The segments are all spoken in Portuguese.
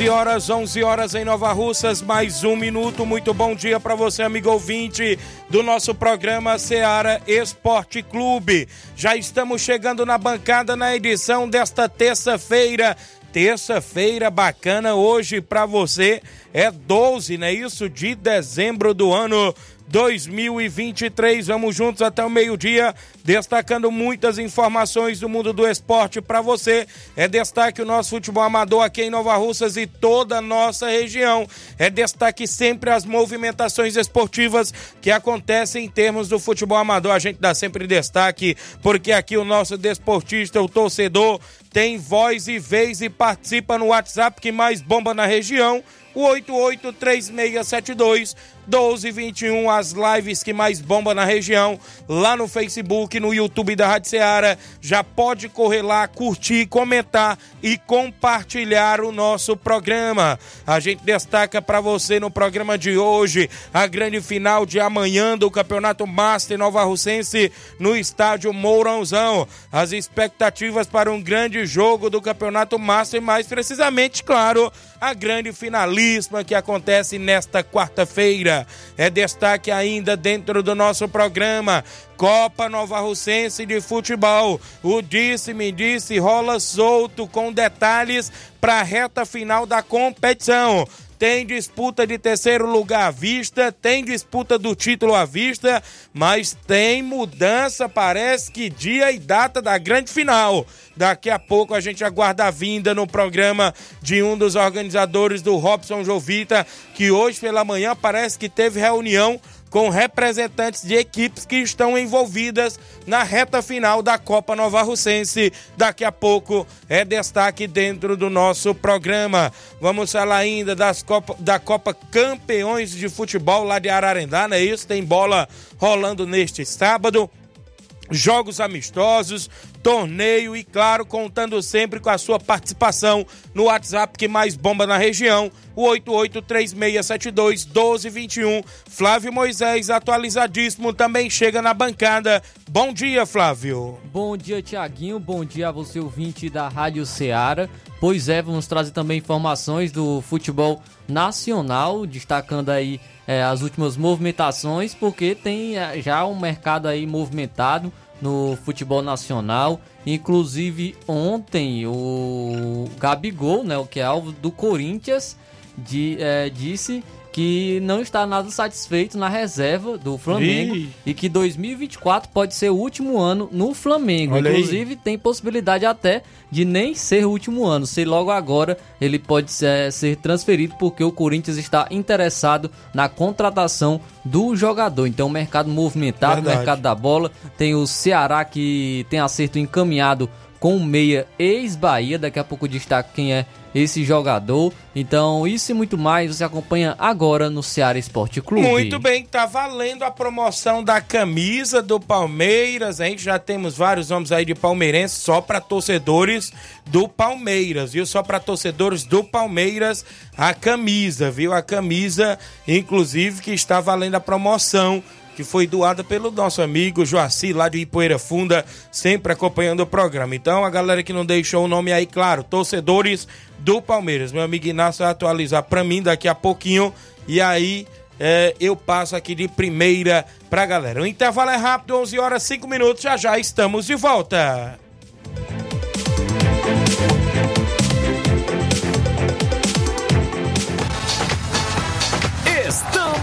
11 horas, 11 horas em Nova Russas, mais um minuto. Muito bom dia para você, amigo ouvinte do nosso programa Seara Esporte Clube. Já estamos chegando na bancada na edição desta terça-feira. Terça-feira bacana hoje para você. É 12, não é isso? De dezembro do ano 2023. Vamos juntos até o meio-dia, destacando muitas informações do mundo do esporte para você. É destaque o nosso futebol amador aqui em Nova Russas e toda a nossa região. É destaque sempre as movimentações esportivas que acontecem em termos do futebol amador. A gente dá sempre destaque porque aqui o nosso desportista, o torcedor, tem voz e vez e participa no WhatsApp que mais bomba na região o 883672 1221, as lives que mais bomba na região, lá no Facebook, no YouTube da Rádio Ceará. Já pode correr lá, curtir, comentar e compartilhar o nosso programa. A gente destaca para você no programa de hoje a grande final de amanhã do Campeonato Master Nova Russense no estádio Mourãozão. As expectativas para um grande jogo do Campeonato Master, mais precisamente, claro, a grande finalíssima que acontece nesta quarta-feira. É destaque ainda dentro do nosso programa. Copa Nova Russense de Futebol. O disse-me disse rola solto com detalhes para a reta final da competição tem disputa de terceiro lugar à vista, tem disputa do título à vista, mas tem mudança, parece que dia e data da grande final. Daqui a pouco a gente aguarda a vinda no programa de um dos organizadores do Robson Jovita, que hoje pela manhã parece que teve reunião com representantes de equipes que estão envolvidas na reta final da Copa Nova Russense. Daqui a pouco é destaque dentro do nosso programa. Vamos falar ainda das Copa, da Copa Campeões de Futebol lá de Ararendá, não é isso? Tem bola rolando neste sábado jogos amistosos, torneio e, claro, contando sempre com a sua participação no WhatsApp que mais bomba na região, o 8836721221. Flávio Moisés, atualizadíssimo, também chega na bancada. Bom dia, Flávio. Bom dia, Tiaguinho. Bom dia a você, ouvinte da Rádio Ceará. Pois é, vamos trazer também informações do futebol nacional, destacando aí é, as últimas movimentações, porque tem é, já um mercado aí movimentado no futebol nacional. Inclusive ontem o Gabigol, né, o que é alvo do Corinthians, de, é, disse que não está nada satisfeito na reserva do Flamengo Ih. e que 2024 pode ser o último ano no Flamengo. Olha Inclusive, aí. tem possibilidade até de nem ser o último ano. Se logo agora ele pode ser, ser transferido porque o Corinthians está interessado na contratação do jogador. Então, mercado movimentado, Verdade. mercado da bola. Tem o Ceará que tem acerto encaminhado com o meia ex-Bahia. Daqui a pouco destaque quem é esse jogador. Então, isso e muito mais você acompanha agora no Ceará Esporte Clube. Muito bem, tá valendo a promoção da camisa do Palmeiras. A gente já temos vários nomes aí de palmeirenses só para torcedores do Palmeiras, viu? Só para torcedores do Palmeiras a camisa, viu? A camisa, inclusive, que está valendo a promoção que foi doada pelo nosso amigo Joaci, lá de Ipoeira Funda, sempre acompanhando o programa. Então, a galera que não deixou o nome aí, claro, torcedores do Palmeiras. Meu amigo Inácio vai atualizar para mim daqui a pouquinho. E aí é, eu passo aqui de primeira pra galera. O intervalo é rápido, 11 horas 5 minutos. Já já estamos de volta.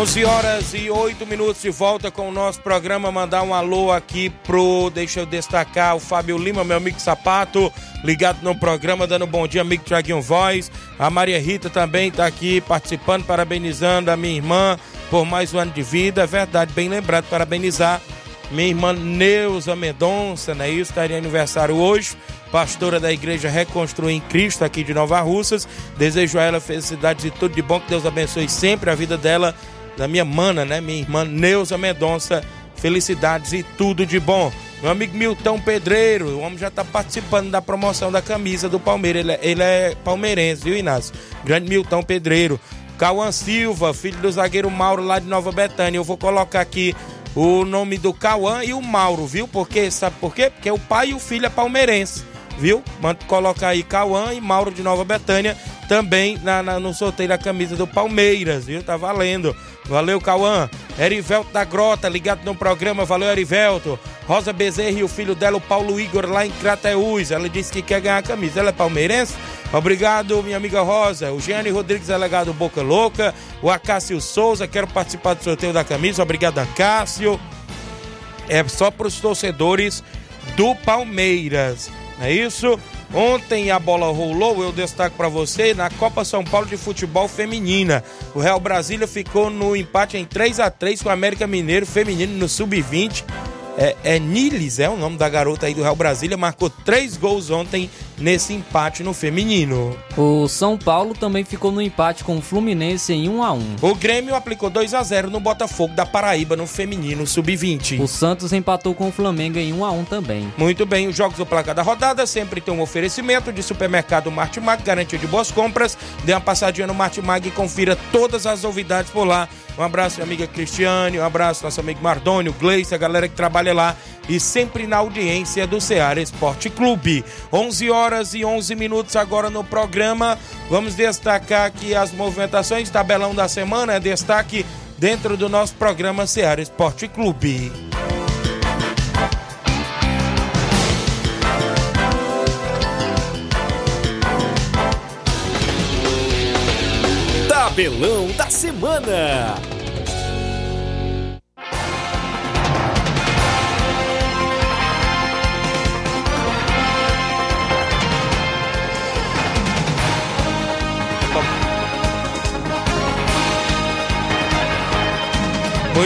11 horas e 8 minutos de volta com o nosso programa. Mandar um alô aqui pro. Deixa eu destacar o Fábio Lima, meu amigo Sapato, ligado no programa, dando um bom dia, amigo Tiaguinho Voz. A Maria Rita também está aqui participando, parabenizando a minha irmã por mais um ano de vida. É verdade, bem lembrado, parabenizar minha irmã Neuza Mendonça, né? Isso, estaria aniversário hoje. Pastora da Igreja Reconstruir em Cristo, aqui de Nova Russas. Desejo a ela felicidades e tudo de bom. Que Deus abençoe sempre a vida dela da minha mana, né? Minha irmã Neuza Mendonça. Felicidades e tudo de bom. Meu amigo Milton Pedreiro, o homem já está participando da promoção da camisa do Palmeiras. Ele é, ele é palmeirense, viu, Inácio? Grande Milton Pedreiro. Cauã Silva, filho do zagueiro Mauro lá de Nova Betânia. Eu vou colocar aqui o nome do Cauã e o Mauro, viu? Porque, sabe por quê? Porque o pai e o filho é palmeirense, viu? Manda colocar aí Cauã e Mauro de Nova Betânia também na, na, no sorteio da camisa do Palmeiras, viu? Tá valendo. Valeu, Cauã. Erivelto da Grota, ligado no programa. Valeu, Erivelto. Rosa Bezerra e o filho dela, o Paulo Igor, lá em Crateús. Ela disse que quer ganhar a camisa. Ela é palmeirense? Obrigado, minha amiga Rosa. O Gianni Rodrigues, delegado Boca Louca. O Acácio Souza, quero participar do sorteio da camisa. Obrigado, Acácio. É só para os torcedores do Palmeiras. Não é isso? Ontem a bola rolou, eu destaco para você, na Copa São Paulo de Futebol Feminina. O Real Brasília ficou no empate em 3 a 3 com o América Mineiro Feminino no Sub-20. É, é Niles, é o nome da garota aí do Real Brasília, marcou três gols ontem nesse empate no feminino. O São Paulo também ficou no empate com o Fluminense em 1 a 1. O Grêmio aplicou 2 a 0 no Botafogo da Paraíba no feminino sub-20. O Santos empatou com o Flamengo em 1 a 1 também. Muito bem, os jogos do placar da rodada sempre tem um oferecimento de supermercado Martimag, garantia de boas compras. Dê uma passadinha no Martimag e confira todas as novidades por lá. Um abraço, minha amiga Cristiane, um abraço, nosso amigo Mardônio, Gleice, a galera que trabalha lá e sempre na audiência do Ceará Esporte Clube. 11 horas e 11 minutos agora no programa. Vamos destacar aqui as movimentações, tabelão da semana, é destaque dentro do nosso programa Ceará Esporte Clube. Tabelão da semana.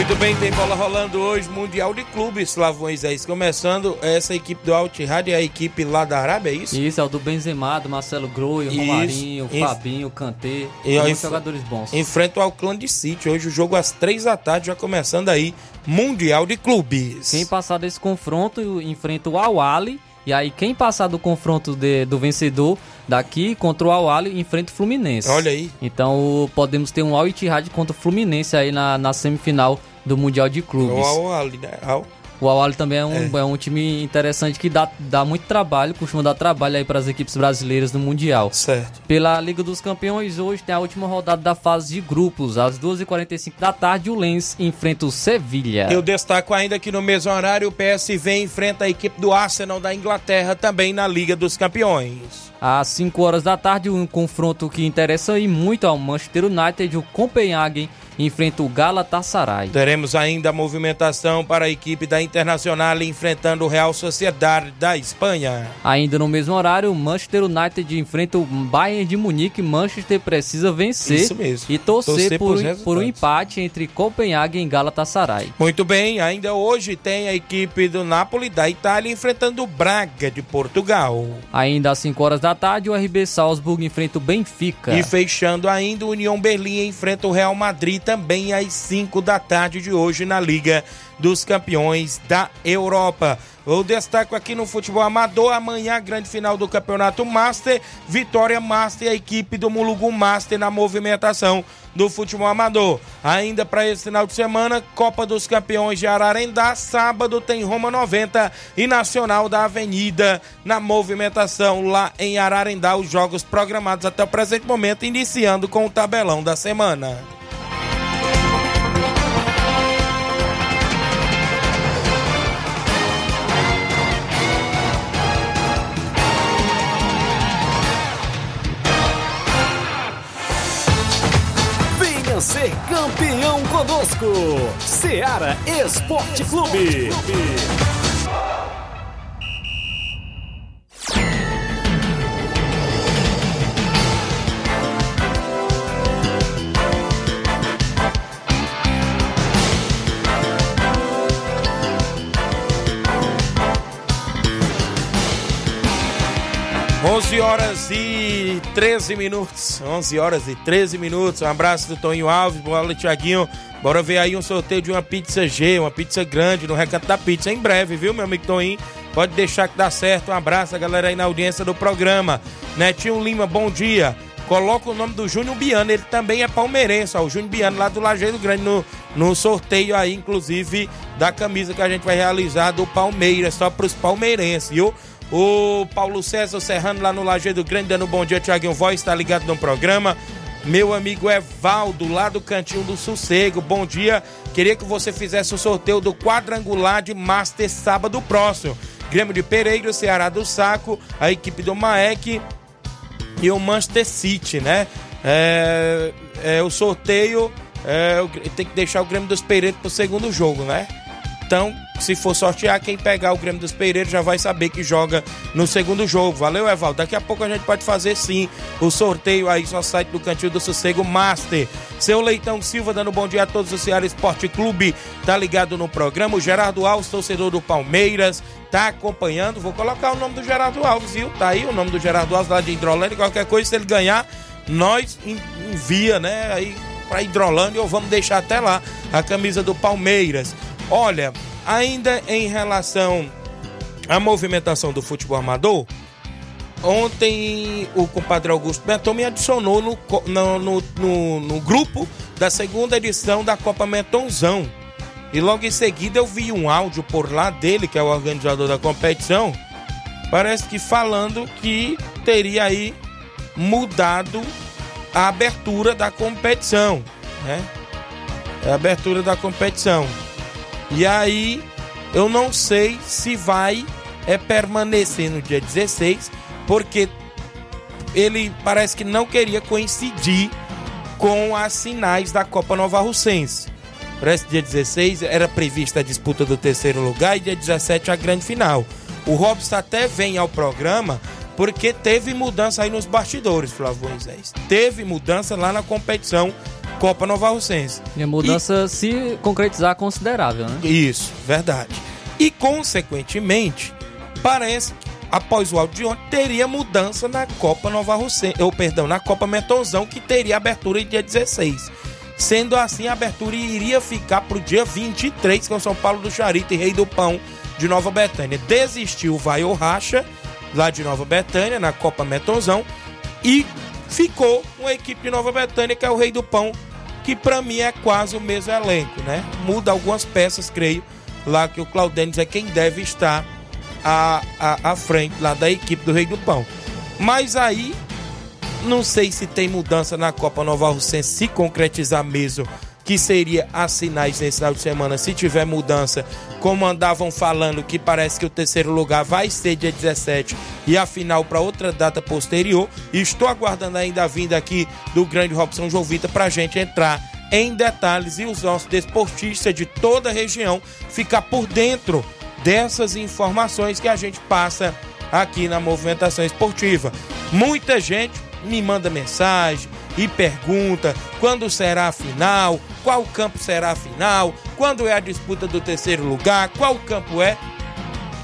Muito bem, tem bola rolando hoje, Mundial de Clubes, Flávio Moisés. Começando essa equipe do Altihad é a equipe lá da Arábia, é isso? Isso, é o do Benzema, do Marcelo Groi, o Isso. Romarinho, o Inf- Fabinho, Kanté. E muitos f- jogadores bons. Enfrenta o Auckland City. Hoje o jogo às três da tarde, já começando aí, Mundial de Clubes. Quem passar desse confronto enfrenta o Awali. E aí, quem passar do confronto de- do vencedor daqui contra o Awali enfrenta o Fluminense. Olha aí. Então podemos ter um Al Ittihad contra o Fluminense aí na, na semifinal do Mundial de Clubes. O Al Ali, né? Al- O Awali também é um, é. um time interessante que dá, dá muito trabalho, costuma dar trabalho aí para as equipes brasileiras no Mundial. Certo. Pela Liga dos Campeões, hoje tem a última rodada da fase de grupos. Às 2h45 da tarde, o Lens enfrenta o Sevilha. Eu destaco ainda que no mesmo horário o PSV enfrenta a equipe do Arsenal da Inglaterra também na Liga dos Campeões. Às 5 horas da tarde, um confronto que interessa e muito ao Manchester United, o Copenhagen enfrenta o Galatasaray. Teremos ainda a movimentação para a equipe da Internacional enfrentando o Real Sociedade da Espanha. Ainda no mesmo horário, o Manchester United enfrenta o Bayern de Munique. Manchester precisa vencer Isso mesmo. e torcer, Torcer por, um- por um empate entre Copenhagen e Galatasaray. Muito bem, ainda hoje tem a equipe do Napoli da Itália enfrentando o Braga de Portugal. Ainda às 5 horas da tarde, o RB Salzburg enfrenta o Benfica. E fechando ainda, o União Berlim enfrenta o Real Madrid também às 5 da tarde de hoje na Liga dos Campeões da Europa. Eu destaco aqui no futebol amador, amanhã grande final do Campeonato Master, Vitória Master a equipe do Mulugu Master na movimentação do futebol amador. Ainda para esse final de semana, Copa dos Campeões de Ararendá, sábado tem Roma 90 e Nacional da Avenida na movimentação lá em Ararendá, os jogos programados até o presente momento, iniciando com o tabelão da semana. Conosco. Seara Esporte Clube. Onze horas e 13 minutos. 11 horas e 13 minutos. Um abraço do Toninho Alves, bola Tiaguinho. Bora ver aí um sorteio de uma pizza G, uma pizza grande no Recanto da Pizza em breve, viu, meu amigo Toninho? Pode deixar que dá certo. Um abraço galera aí na audiência do programa. Netinho Lima, bom dia. Coloca o nome do Júnior Biano, ele também é palmeirense, ó, o Júnior Biano lá do Lajeiro Grande no, no sorteio aí, inclusive, da camisa que a gente vai realizar do Palmeiras, só pros palmeirenses, viu? O Paulo César Serrano lá no Lajeiro Grande, dando um bom dia, Tiaguinho Voz, tá ligado no programa. Meu amigo Evaldo, lá do Cantinho do Sossego, bom dia. Queria que você fizesse o sorteio do quadrangular de Master sábado próximo. Grêmio de Pereira, Ceará do Saco, a equipe do Maek e o Manchester City, né? É, é, o sorteio é, tem que deixar o Grêmio dos Pereiros pro segundo jogo, né? Então, se for sortear, quem pegar o Grêmio dos Pereiros já vai saber que joga no segundo jogo. Valeu, Evaldo? Daqui a pouco a gente pode fazer sim o sorteio aí, só site do Cantinho do Sossego Master. Seu Leitão Silva dando bom dia a todos do Ceará Esporte Clube, tá ligado no programa. O Gerardo Alves, torcedor do Palmeiras, tá acompanhando. Vou colocar o nome do Gerardo Alves, viu? Tá aí o nome do Gerardo Alves lá de Hidrolândia. Qualquer coisa, se ele ganhar, nós en- envia, né? Aí pra Hidrolândia ou vamos deixar até lá a camisa do Palmeiras. Olha, ainda em relação à movimentação do futebol amador, ontem o compadre Augusto Benton me adicionou no, no, no- no grupo da segunda edição da Copa Metonzão. E logo em seguida eu vi um áudio por lá dele, que é o organizador da competição, parece que falando que teria aí mudado a abertura da competição, né? A abertura da competição. E aí eu não sei se vai é permanecer no dia 16, porque ele parece que não queria coincidir com as finais da Copa Nova Russense. Parece que dia 16 era prevista a disputa do terceiro lugar e dia 17 a grande final. O Robson até vem ao programa porque teve mudança aí nos bastidores, Flávio Moisés. Teve mudança lá na competição Copa Nova Russense. E a mudança se concretizar considerável, né? Isso, verdade. E, consequentemente, parece que após o áudio de ontem, teria mudança na Copa Nova Russense, ou perdão, na Copa Metonzão, que teria abertura em dia 16. Sendo assim, a abertura iria ficar para o dia 23, com São Paulo do Charito e Rei do Pão de Nova Betânia. Desistiu o Vai ou Racha, lá de Nova Betânia, na Copa Metonzão, e ficou uma equipe de Nova Betânia, que é o Rei do Pão, que para mim é quase o mesmo elenco, né? Muda algumas peças, creio, lá que o Claudênis é quem deve estar à, à, à frente lá da equipe do Rei do Pão. Mas aí, não sei se tem mudança na Copa Nova Russense, se concretizar mesmo, que seria as sinais nesse final de semana, se tiver mudança, como andavam falando, que parece que o terceiro lugar vai ser dia 17 e a final para outra data posterior. Estou aguardando ainda a vinda aqui do grande Robson Jovita para a gente entrar em detalhes e os nossos desportistas de toda a região ficar por dentro dessas informações que a gente passa aqui na movimentação esportiva. Muita gente me manda mensagem e pergunta quando será a final, qual campo será a final, quando é a disputa do terceiro lugar, qual campo é.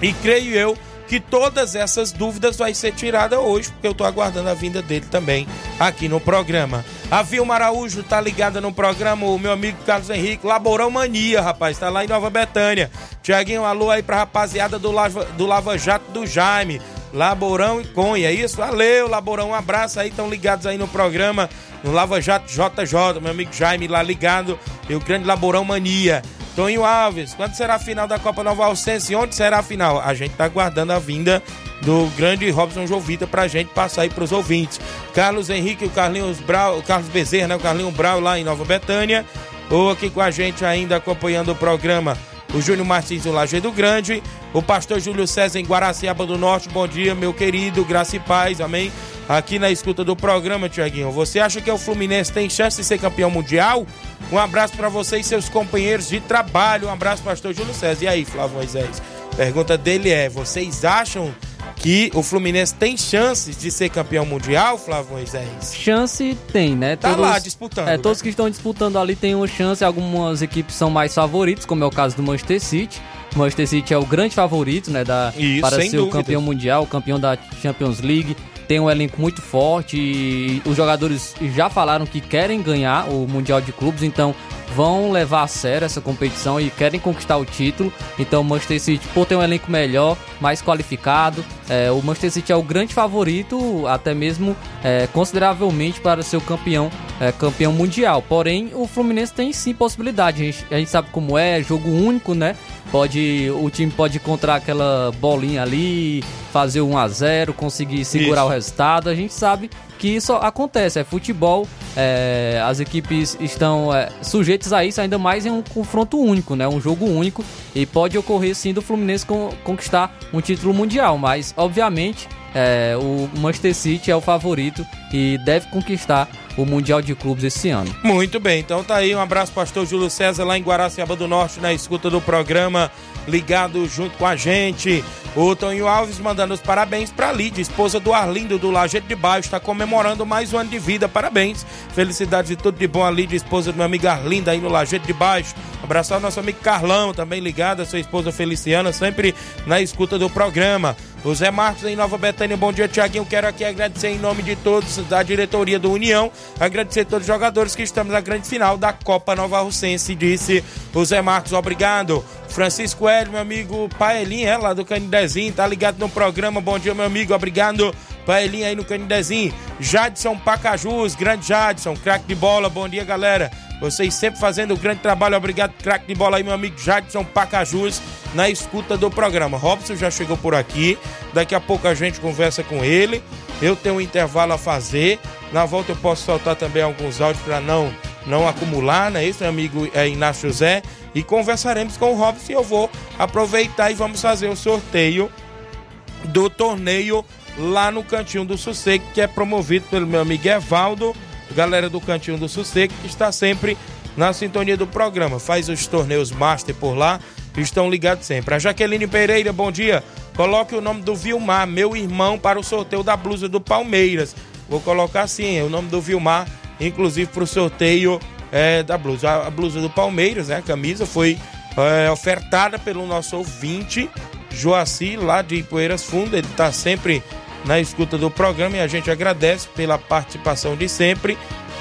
E creio eu que todas essas dúvidas vai ser tirada hoje, porque eu estou aguardando a vinda dele também aqui no programa. A Vilma Araújo tá ligada no programa, o meu amigo Carlos Henrique, Laborão Mania, rapaz, tá lá em Nova Betânia. Tiaguinho, alô aí pra rapaziada do Lava, do Lava Jato do Jaime. Laborão e Conha, é isso? Valeu, Laborão, um abraço aí, estão ligados aí no programa, no Lava Jato JJ, meu amigo Jaime lá ligado, e o grande Laborão Mania. Toninho Alves, quando será a final da Copa Nova Alcense? Onde será a final? A gente tá aguardando a vinda do grande Robson Jovita pra gente passar aí pros ouvintes. Carlos Henrique, o Carlinhos Brau, o Carlos Bezerra, né? O Carlinhos Brau lá em Nova Betânia. Ou aqui com a gente ainda acompanhando o programa, o Júnior Martins do Lajeado Grande, o pastor Júlio César em Guaraciaba do Norte. Bom dia, meu querido, graça e paz, amém. Aqui na escuta do programa, Tiaguinho. Você acha que o Fluminense tem chance de ser campeão mundial? Um abraço para você e seus companheiros de trabalho. Um abraço, pastor Júlio César. E aí, Flávio Moisés? Pergunta dele é: vocês acham que o Fluminense tem chances de ser campeão mundial, Flávio Moisés? Chance tem, né? Tá lá disputando. É, né? todos que estão disputando ali têm uma chance. Algumas equipes são mais favoritas, como é o caso do Manchester City. O Manchester City é o grande favorito, né? Da, Isso, para ser o campeão mundial, campeão da Champions League. Tem um elenco muito forte e os jogadores já falaram que querem ganhar o Mundial de Clubes, então vão levar a sério essa competição e querem conquistar o título. Então o Manchester City, por ter um elenco melhor, mais qualificado, é, o Manchester City é o grande favorito, até mesmo é, consideravelmente para ser o campeão, é, campeão mundial. Porém, o Fluminense tem sim possibilidade. A gente, a gente sabe como é, jogo único, né? Pode, o time pode encontrar aquela bolinha ali, fazer 1 a 0 conseguir segurar Isso. o resultado. A gente sabe que isso acontece, é futebol, é, as equipes estão é, sujeitas a isso, ainda mais em um confronto único, né? Um jogo único, e pode ocorrer sim do Fluminense con- conquistar um título mundial, mas obviamente é, o Manchester City é o favorito e deve conquistar o Mundial de Clubes esse ano. Muito bem, então tá aí. Um abraço, pastor Júlio César, lá em Guaraciaba do Norte, na escuta do programa, ligado junto com a gente. O Tonho Alves mandando os parabéns pra Lídia, esposa do Arlindo do Lajeito de Baixo, está comemorando mais um ano de vida, parabéns. Felicidades e tudo de bom a Lídia, esposa do meu amigo Arlindo aí no Lajeito de Baixo. Abraçar o nosso amigo Carlão, também ligado, a sua esposa Feliciana, sempre na escuta do programa. O Zé Marcos em Nova Betânia, bom dia, Tiaguinho. Quero aqui agradecer em nome de todos da diretoria do União, agradecer a todos os jogadores que estamos na grande final da Copa Nova Russense, disse o Zé Marcos, obrigado. Francisco Hélio, meu amigo Paelinho, é, lá do Canidezinho, tá ligado no programa. Bom dia, meu amigo, obrigado. Paelinho aí no Canidezinho. Jadson Pacajus, grande Jadson, craque de bola, bom dia, galera. Vocês sempre fazendo um grande trabalho. Obrigado, craque de bola aí, meu amigo Jadson Pacajus, na escuta do programa. Robson já chegou por aqui. Daqui a pouco a gente conversa com ele. Eu tenho um intervalo a fazer. Na volta eu posso soltar também alguns áudios para não, não acumular, né? Isso, meu amigo é, Inácio José. E conversaremos com o Robson eu vou aproveitar e vamos fazer o sorteio do torneio lá no Cantinho do Sossego, que é promovido pelo meu amigo Evaldo, galera do Cantinho do Sossego, que está sempre na sintonia do programa. Faz os torneios Master por lá, estão ligados sempre. A Jaqueline Pereira, bom dia. Coloque o nome do Vilmar, meu irmão, para o sorteio da blusa do Palmeiras. Vou colocar assim, o nome do Vilmar, inclusive para o sorteio é, da blusa. A, a blusa do Palmeiras, né? A camisa foi é, ofertada pelo nosso ouvinte, Joaci, lá de Poeiras Fundo. Ele está sempre na escuta do programa e a gente agradece pela participação de sempre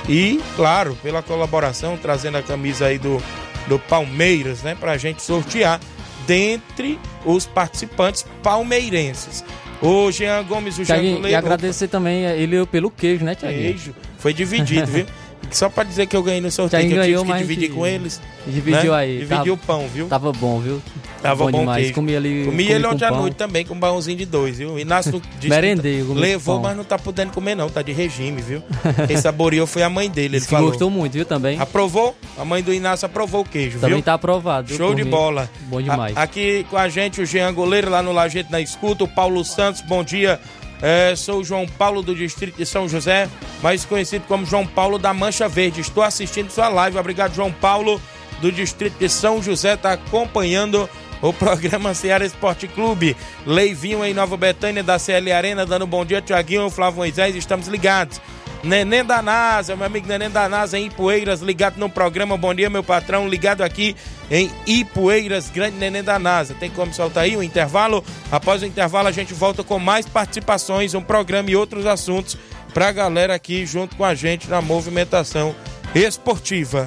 e, claro, pela colaboração, trazendo a camisa aí do, do Palmeiras, né? Pra gente sortear dentre os participantes palmeirenses. O Jean Gomes, o Thiago, Jean E agradecer também ele pelo queijo, né, Tiago? Queijo. Foi dividido, viu? Só pra dizer que eu ganhei no sorteio, que eu tive ganhou, que dividir com eles. Dividiu né? aí. Dividiu o pão, viu? Tava bom, viu? Tava bom, demais. queijo. Comi ali. Comi comi ele ontem à noite também, com um baúzinho de dois, viu? Inácio disse Merendei, levou, mas não tá podendo comer não, tá de regime, viu? Quem saboreou foi a mãe dele, ele falou. gostou muito, viu, também. Aprovou? A mãe do Inácio aprovou o queijo, Também viu? tá aprovado. viu, Show de mim. bola. Bom demais. A- aqui com a gente o Jean Goleiro lá no Lajeito na escuta, o Paulo Santos, bom dia. É, sou o João Paulo do distrito de São José, mais conhecido como João Paulo da Mancha Verde. Estou assistindo sua live. Obrigado, João Paulo do distrito de São José, está acompanhando o programa Ceará Esporte Clube. Leivinho em Nova Betânia da CL Arena, dando bom dia, Tiaguinho, Flávio Moisés, estamos ligados. Neném da NASA, meu amigo Neném da NASA em Ipueiras, ligado no programa. Bom dia, meu patrão, ligado aqui em Ipueiras, grande Neném da NASA. Tem como soltar aí o intervalo? Após o intervalo, a gente volta com mais participações, um programa e outros assuntos pra galera aqui junto com a gente na movimentação esportiva.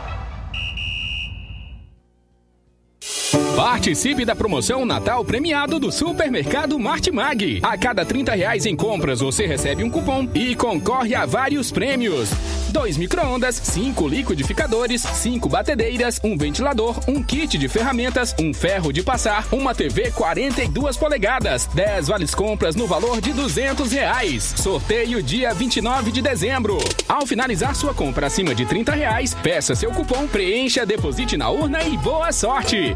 Participe da promoção Natal premiado do Supermercado Martimag. A cada 30 reais em compras você recebe um cupom e concorre a vários prêmios. Dois micro-ondas, cinco liquidificadores, cinco batedeiras, um ventilador, um kit de ferramentas, um ferro de passar, uma TV 42 polegadas, 10 vales compras no valor de 200 reais. Sorteio dia 29 de dezembro. Ao finalizar sua compra acima de 30 reais, peça seu cupom, preencha, deposite na urna e boa sorte.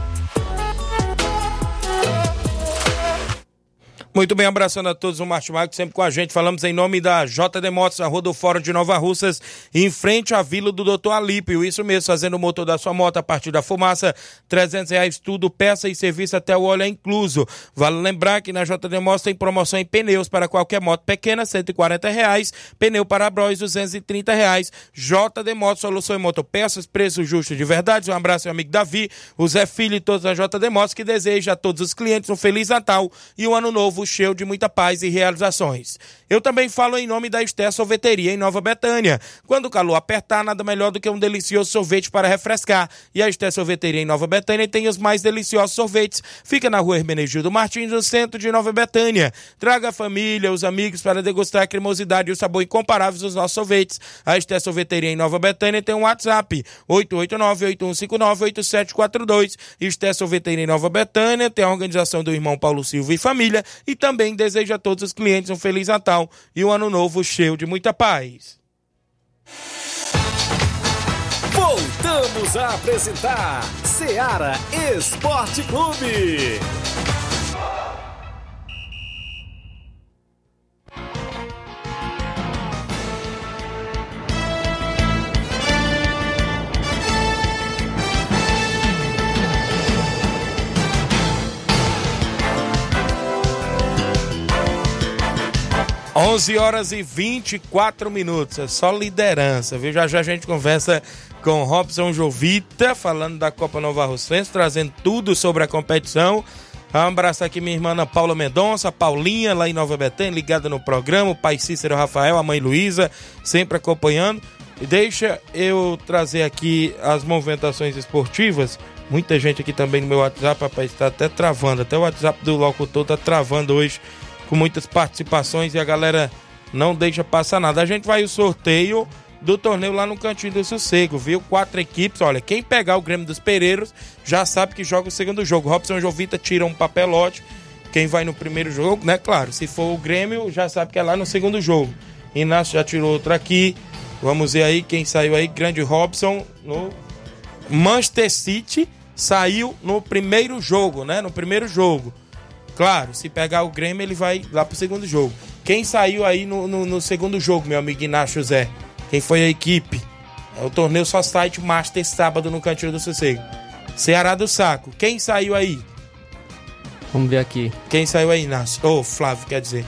Muito bem, abraçando a todos o Martimago, sempre com a gente. Falamos em nome da JD Motos, a Rua do Fórum de Nova Russas, em frente à Vila do Doutor Alípio. Isso mesmo, fazendo o motor da sua moto a partir da fumaça, 300 reais tudo, peça e serviço até o óleo é incluso. Vale lembrar que na JD Motos tem promoção em pneus para qualquer moto pequena, 140 reais, pneu para Bros, 230 reais. JD Motos, solução em motopeças, preço justo de verdade. Um abraço, meu amigo Davi, o Zé Filho e todos da JD Motos, que deseja a todos os clientes um Feliz Natal e um ano novo cheio de muita paz e realizações. Eu também falo em nome da Esté Sorveteria em Nova Betânia. Quando o calor apertar, nada melhor do que um delicioso sorvete para refrescar. E a Esté Sorveteria em Nova Betânia tem os mais deliciosos sorvetes. Fica na rua Hermenegildo Martins, no centro de Nova Betânia. Traga a família, os amigos para degustar a cremosidade e o sabor incomparáveis dos nossos sorvetes. A Esté Sorveteria em Nova Betânia tem um WhatsApp, 889-8159-8742. Esté Sorveteria em Nova Betânia tem a organização do irmão Paulo Silva e família e também deseja a todos os clientes um Feliz Natal e um Ano Novo cheio de muita paz. Voltamos a apresentar Seara Esporte Clube. Onze horas e 24 minutos, é só liderança, viu? Já já a gente conversa com Robson Jovita, falando da Copa Nova Russense, trazendo tudo sobre a competição. Um abraço aqui minha irmã Ana Paula Mendonça, Paulinha lá em Nova Betânia, ligada no programa, o pai Cícero Rafael, a mãe Luísa, sempre acompanhando. E deixa eu trazer aqui as movimentações esportivas. Muita gente aqui também no meu WhatsApp, rapaz, está até travando. Até o WhatsApp do locutor tá travando hoje com muitas participações e a galera não deixa passar nada. A gente vai o sorteio do torneio lá no Cantinho do Sossego, viu? Quatro equipes, olha, quem pegar o Grêmio dos Pereiros já sabe que joga o segundo jogo. Robson Jovita tira um papelote, quem vai no primeiro jogo, né? Claro, se for o Grêmio, já sabe que é lá no segundo jogo. Inácio já tirou outro aqui. Vamos ver aí quem saiu aí. Grande Robson no Manchester City saiu no primeiro jogo, né? No primeiro jogo. Claro, se pegar o Grêmio, ele vai lá pro segundo jogo. Quem saiu aí no, no, no segundo jogo, meu amigo Inácio Zé? Quem foi a equipe? É o torneio Society Master sábado no Cantinho do Sossego. Ceará do Saco. Quem saiu aí? Vamos ver aqui. Quem saiu aí, Inácio? Ô, Flávio, quer dizer.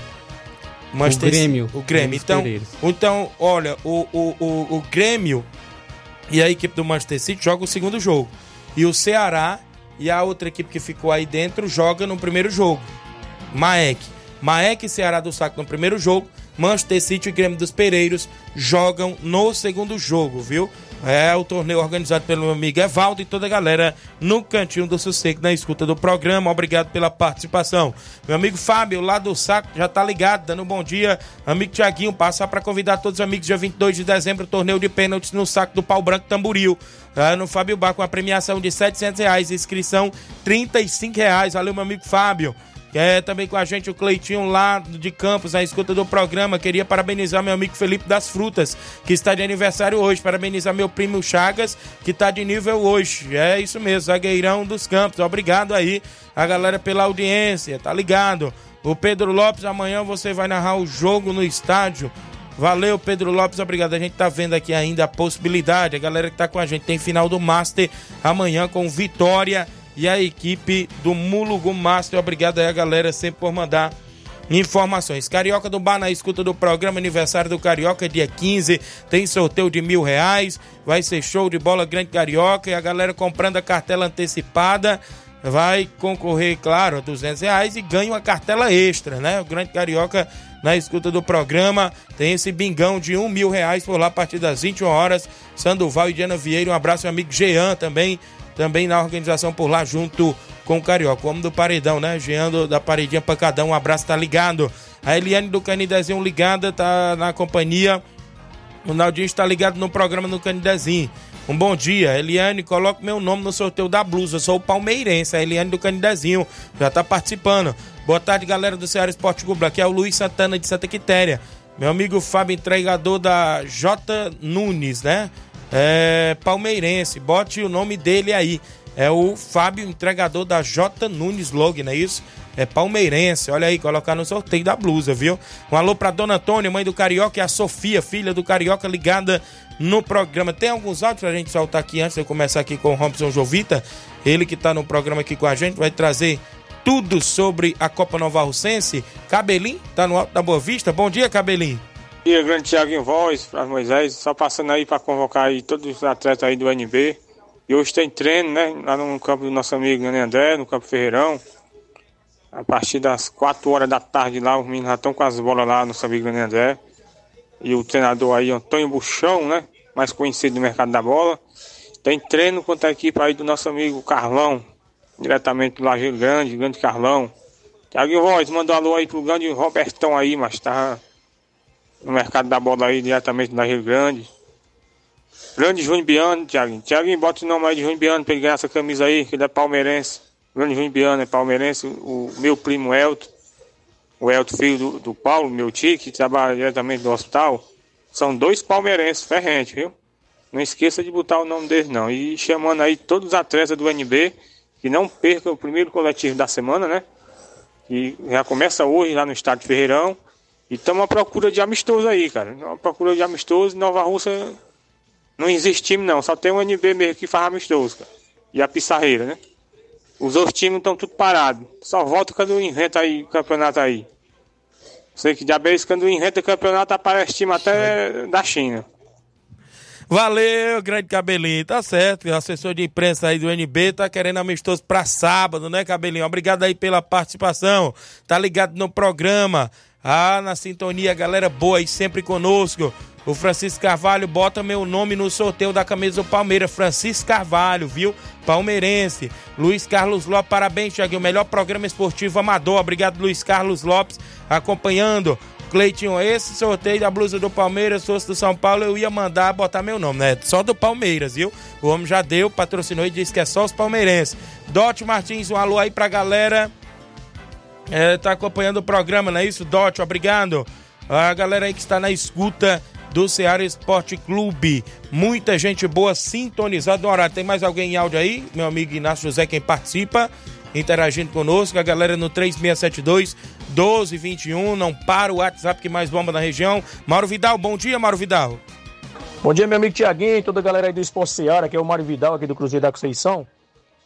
Manchester- O Grêmio. O Grêmio. Grêmio Então, Pereiros. então, olha, o, o, o, o Grêmio e a equipe do Manchester City jogam o segundo jogo. E o Ceará e a outra equipe que ficou aí dentro joga no primeiro jogo. Maek. Maek e Ceará do Saco no primeiro jogo. Manchester City e Grêmio dos Pereiros jogam no segundo jogo, viu? É o torneio organizado pelo meu amigo Evaldo e toda a galera no Cantinho do Sossego, na escuta do programa. Obrigado pela participação. Meu amigo Fábio, lá do Saco, já tá ligado, dando um bom dia. Amigo Tiaguinho, passa para convidar todos os amigos, dia 22 de dezembro, torneio de pênaltis no Saco do Pau Branco Tamburil. Ah, no Fábio Bar, com a premiação de 700 reais, inscrição 35 reais. Valeu, meu amigo Fábio. É também com a gente o Cleitinho lá de Campos, na escuta do programa. Queria parabenizar meu amigo Felipe das Frutas, que está de aniversário hoje. Parabenizar meu primo Chagas, que está de nível hoje. É isso mesmo, zagueirão dos Campos. Obrigado aí a galera pela audiência, tá ligado? O Pedro Lopes, amanhã você vai narrar o jogo no estádio. Valeu, Pedro Lopes, obrigado. A gente tá vendo aqui ainda a possibilidade. A galera que tá com a gente tem final do Master amanhã com Vitória e a equipe do Mulugu Master. Obrigado aí galera sempre por mandar informações. Carioca do Bar na escuta do programa Aniversário do Carioca, dia 15. Tem sorteio de mil reais. Vai ser show de bola grande Carioca. E a galera comprando a cartela antecipada vai concorrer, claro, a 200 reais e ganha uma cartela extra, né? O Grande Carioca na escuta do programa tem esse bingão de um mil reais por lá a partir das 21 horas. Sandoval e Diana Vieira, um abraço, meu amigo Jean também, também na organização por lá junto com o Carioca. O homem do paredão, né? Jean do- da Paredinha Pancadão, um abraço, tá ligado. A Eliane do Canidezinho ligada, tá na companhia. O Naldinho está ligado no programa no Canidezinho. Um bom dia, Eliane. Coloque meu nome no sorteio da blusa. Eu sou o palmeirense, a Eliane do Canidezinho. Já está participando. Boa tarde, galera do Ceará Esporte Clube. Aqui é o Luiz Santana de Santa Quitéria. Meu amigo Fábio, entregador da J Nunes, né? É palmeirense. Bote o nome dele aí. É o Fábio, entregador da J Nunes Log, não é isso? É palmeirense. Olha aí, colocar no sorteio da blusa, viu? Um alô pra Dona Antônia, mãe do Carioca, e a Sofia, filha do Carioca, ligada no programa. Tem alguns áudios pra gente soltar aqui antes de eu começar aqui com o Robson Jovita. Ele que tá no programa aqui com a gente, vai trazer tudo sobre a Copa Nova Russense. Cabelinho, tá no alto da Boa Vista. Bom dia, Cabelinho. Bom dia, grande Thiaguinho Voz, para Moisés, só passando aí para convocar aí todos os atletas aí do NB. E hoje tem treino, né, lá no campo do nosso amigo Nene André, no campo Ferreirão. A partir das 4 horas da tarde lá, os meninos já estão com as bolas lá, nosso amigo Nene André. E o treinador aí, Antônio Buchão, né, mais conhecido no mercado da bola. Tem treino contra a equipe aí do nosso amigo Carlão, diretamente do Lajeiro Grande, grande Carlão. Thiaguinho Voz, manda um alô aí pro grande Robertão aí, mas tá no mercado da bola aí, diretamente da Rio Grande. Grande Júnior Biano, Thiaguinho. Thiaguinho, bota o nome aí de Júnior Biano pra ele ganhar essa camisa aí, que ele é palmeirense. Grande Júnior Biano é palmeirense. O meu primo Elton, o Elton, filho do, do Paulo, meu tio, que trabalha diretamente do hospital. São dois palmeirenses ferrentes, viu? Não esqueça de botar o nome deles, não. E chamando aí todos os atletas do NB, que não percam o primeiro coletivo da semana, né? Que já começa hoje lá no estádio Ferreirão. E estamos à procura de amistoso aí, cara. À procura de amistoso. Nova Rússia não existe time, não. Só tem o NB mesmo que faz amistoso, cara. E a Pissarreira, né? Os outros times estão tudo parados. Só volta quando inventa aí o campeonato aí. Sei que de vez quando inventa campeonato aparece time até da China. Valeu, grande Cabelinho. Tá certo, o assessor de imprensa aí do NB tá querendo amistoso pra sábado, né, Cabelinho? Obrigado aí pela participação. Tá ligado no programa. Ah, na sintonia, galera boa aí sempre conosco. O Francisco Carvalho bota meu nome no sorteio da camisa do Palmeiras. Francisco Carvalho, viu? Palmeirense. Luiz Carlos Lopes, parabéns, Thiaguinho. Melhor programa esportivo amador. Obrigado, Luiz Carlos Lopes, acompanhando. Cleitinho, esse sorteio da blusa do Palmeiras, se fosse do São Paulo, eu ia mandar botar meu nome, né? Só do Palmeiras, viu? O homem já deu, patrocinou e disse que é só os palmeirenses. Dote Martins, um alô aí pra galera. É, tá acompanhando o programa, não é isso, Dote? Obrigado. A galera aí que está na escuta do Ceará Esporte Clube. Muita gente boa sintonizada no horário. Tem mais alguém em áudio aí? Meu amigo Inácio José, quem participa, interagindo conosco. A galera no 3672 1221. Não para o WhatsApp que mais bomba na região. Mauro Vidal, bom dia, Mauro Vidal. Bom dia, meu amigo Tiaguinho e toda a galera aí do Esporte Seara, que é o Mário Vidal aqui do Cruzeiro da Conceição.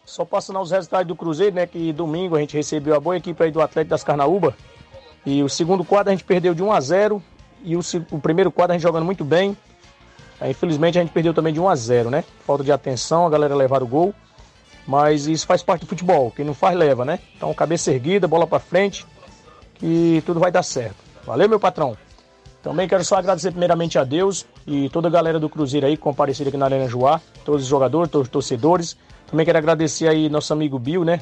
Só passando os resultados do Cruzeiro, né? Que domingo a gente recebeu a boa equipe aí do Atlético das Carnaúba. E o segundo quadro a gente perdeu de 1 a 0 e o, o primeiro quadro a gente jogando muito bem. Aí, infelizmente a gente perdeu também de 1 a 0 né? Falta de atenção, a galera levar o gol. Mas isso faz parte do futebol. Quem não faz, leva, né? Então, cabeça erguida, bola para frente, que tudo vai dar certo. Valeu, meu patrão. Também quero só agradecer primeiramente a Deus e toda a galera do Cruzeiro aí que compareceram aqui na Arena Joá, todos os jogadores, todos os torcedores. Também quero agradecer aí nosso amigo Bill, né?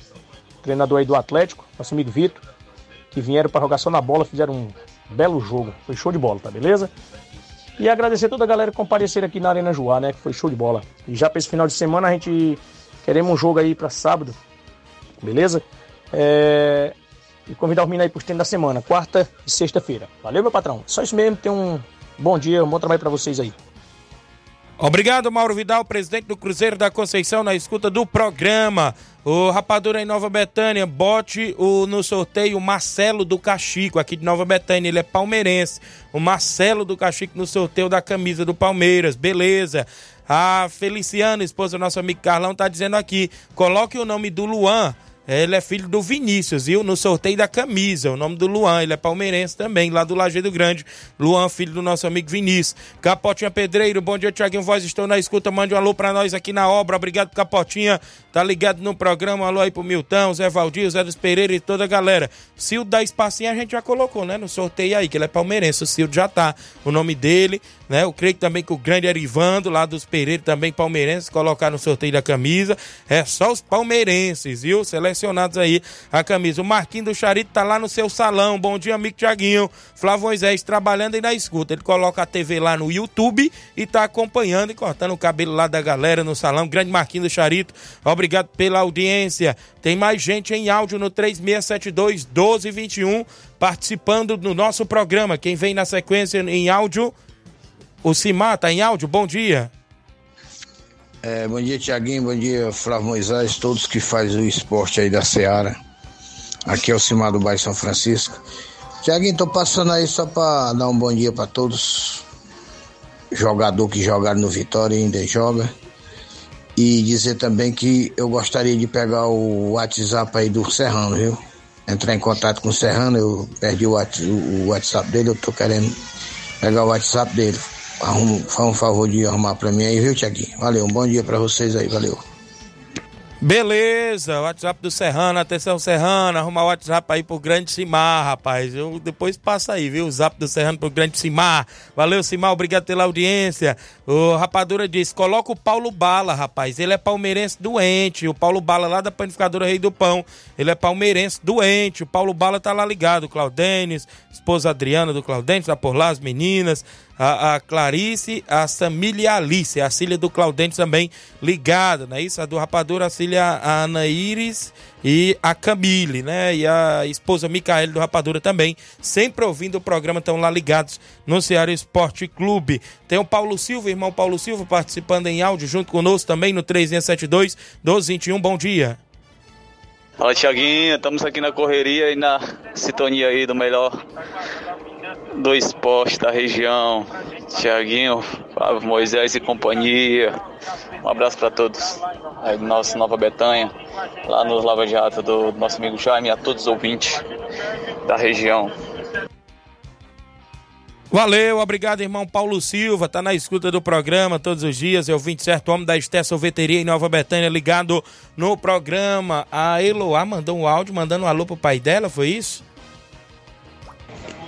Treinador aí do Atlético, nosso amigo Vitor, que vieram para jogar só na bola, fizeram um belo jogo. Foi show de bola, tá beleza? E agradecer toda a galera que compareceram aqui na Arena Joá, né? Que foi show de bola. E já para esse final de semana a gente queremos um jogo aí para sábado, beleza? É... E convidar o menino aí pro treino da semana, quarta e sexta-feira. Valeu, meu patrão. Só isso mesmo, tenha um bom dia, um bom trabalho para vocês aí. Obrigado, Mauro Vidal, presidente do Cruzeiro da Conceição, na escuta do programa. O Rapadura em Nova Betânia, bote o, no sorteio o Marcelo do Cachico, aqui de Nova Betânia, ele é palmeirense. O Marcelo do Cachico no sorteio da camisa do Palmeiras, beleza. A Feliciana, esposa do nosso amigo Carlão, tá dizendo aqui: coloque o nome do Luan ele é filho do Vinícius, viu? No sorteio da camisa. O nome do Luan, ele é palmeirense também, lá do Lajeado Grande. Luan, filho do nosso amigo Vinícius. Capotinha Pedreiro, bom dia, Tiaguinho Voz. Estou na escuta. Mande um alô pra nós aqui na obra. Obrigado, Capotinha. Tá ligado no programa. alô aí pro Milton, Zé Valdir, Zé dos Pereira e toda a galera. Cildo da Espacinha a gente já colocou, né? No sorteio aí, que ele é palmeirense. O Cildo já tá. O nome dele, né? Eu creio também que o grande Erivando, lá dos Pereira, também palmeirense, colocar no sorteio da camisa. É só os palmeirenses, viu? Selecionados aí a camisa. O Marquinho do Charito tá lá no seu salão. Bom dia, amigo Tiaguinho. Flávio Moisés trabalhando aí na escuta. Ele coloca a TV lá no YouTube e tá acompanhando e cortando o cabelo lá da galera no salão. Grande Marquinho do Charito. Obrigado pela audiência. Tem mais gente em áudio no 3672 1221 participando do nosso programa. Quem vem na sequência em áudio, o Simar tá em áudio. Bom dia. É, bom dia, Tiaguinho. Bom dia, Flávio Moisés, todos que fazem o esporte aí da Seara. Aqui é o Simar do Bairro São Francisco. Tiaguinho, tô passando aí só para dar um bom dia para todos. Jogador que jogaram no Vitória e ainda joga. E dizer também que eu gostaria de pegar o WhatsApp aí do Serrano, viu? Entrar em contato com o Serrano, eu perdi o WhatsApp dele, eu tô querendo pegar o WhatsApp dele. Arruma, faz um favor de arrumar pra mim aí, viu, Tiaguinho? Valeu, um bom dia pra vocês aí, valeu. Beleza, WhatsApp do Serrano, atenção Serrano, arrumar o WhatsApp aí pro Grande Simar, rapaz. Eu depois passa aí, viu? O zap do Serrano pro Grande Simar. Valeu, Simar, obrigado pela audiência. O Rapadura diz: coloca o Paulo Bala, rapaz. Ele é palmeirense doente. O Paulo Bala lá da panificadora Rei do Pão. Ele é palmeirense doente. O Paulo Bala tá lá ligado. O Claudênis, esposa Adriana do Claudênis, tá por lá, as meninas a, a Clarice, a Samília e a Alice, a filha do Claudente também ligada, né? Isso, a do Rapadura, a filha a Anaíris e a Camille, né? E a esposa Micaele do Rapadura também, sempre ouvindo o programa, estão lá ligados no Ceará Esporte Clube. Tem o Paulo Silva, irmão Paulo Silva, participando em áudio junto conosco também no 3672 1221. Bom dia. Fala, Tiaguinho, estamos aqui na correria e na sintonia aí do melhor do esporte da região. Tiaguinho, Moisés e companhia. Um abraço para todos aí do nosso Nova Betânia, lá no Lava Jato do nosso amigo Jaime a todos os ouvintes da região. Valeu, obrigado, irmão Paulo Silva. Tá na escuta do programa todos os dias. É o 27 homem da Esté Sorveteria em Nova Betânia, ligado no programa. A Eloá mandou um áudio mandando um alô pro pai dela, foi isso?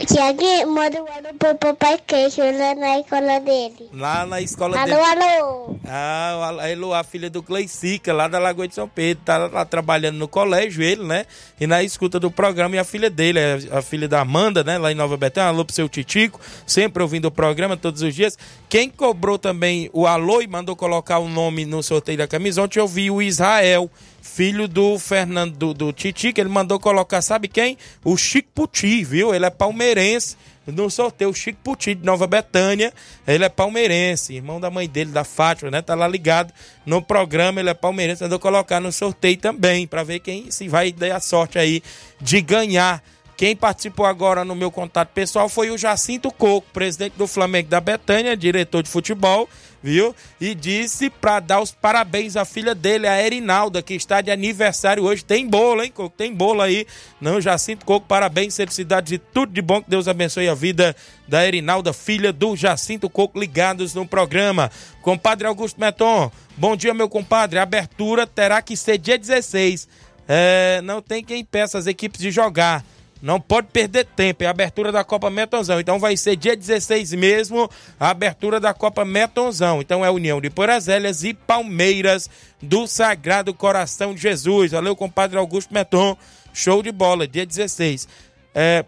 Tiaguinho, manda um alô pro papai queijo lá na escola dele. Lá na escola alô, dele. Alô, Ah, a Eloá, filha do Cleicica, lá da Lagoa de São Pedro. Tá lá trabalhando no colégio, ele, né? E na escuta do programa. E a filha dele, a filha da Amanda, né? Lá em Nova Betânia. Alô pro seu Titico, sempre ouvindo o programa todos os dias. Quem cobrou também o alô e mandou colocar o nome no sorteio da camisa, ontem eu vi o Israel filho do Fernando do, do Titi, que ele mandou colocar, sabe quem? O Chico Puti, viu? Ele é palmeirense. No sorteio, o Chico Puti de Nova Betânia, ele é palmeirense, irmão da mãe dele, da Fátima, né? Tá lá ligado no programa, ele é palmeirense, mandou colocar no sorteio também, para ver quem se vai dar a sorte aí de ganhar Quem participou agora no meu contato pessoal foi o Jacinto Coco, presidente do Flamengo da Betânia, diretor de futebol, viu? E disse para dar os parabéns à filha dele, a Erinalda, que está de aniversário hoje. Tem bolo, hein, Coco? Tem bolo aí. Não, Jacinto Coco, parabéns, felicidades e tudo de bom. Que Deus abençoe a vida da Erinalda, filha do Jacinto Coco, ligados no programa. Compadre Augusto Meton, bom dia, meu compadre. A abertura terá que ser dia 16. É, não tem quem peça as equipes de jogar. Não pode perder tempo, é a abertura da Copa Metonzão. Então vai ser dia 16 mesmo, a abertura da Copa Metonzão. Então é União de Porazélias e Palmeiras do Sagrado Coração de Jesus. Valeu, compadre Augusto Meton. Show de bola, dia 16. É,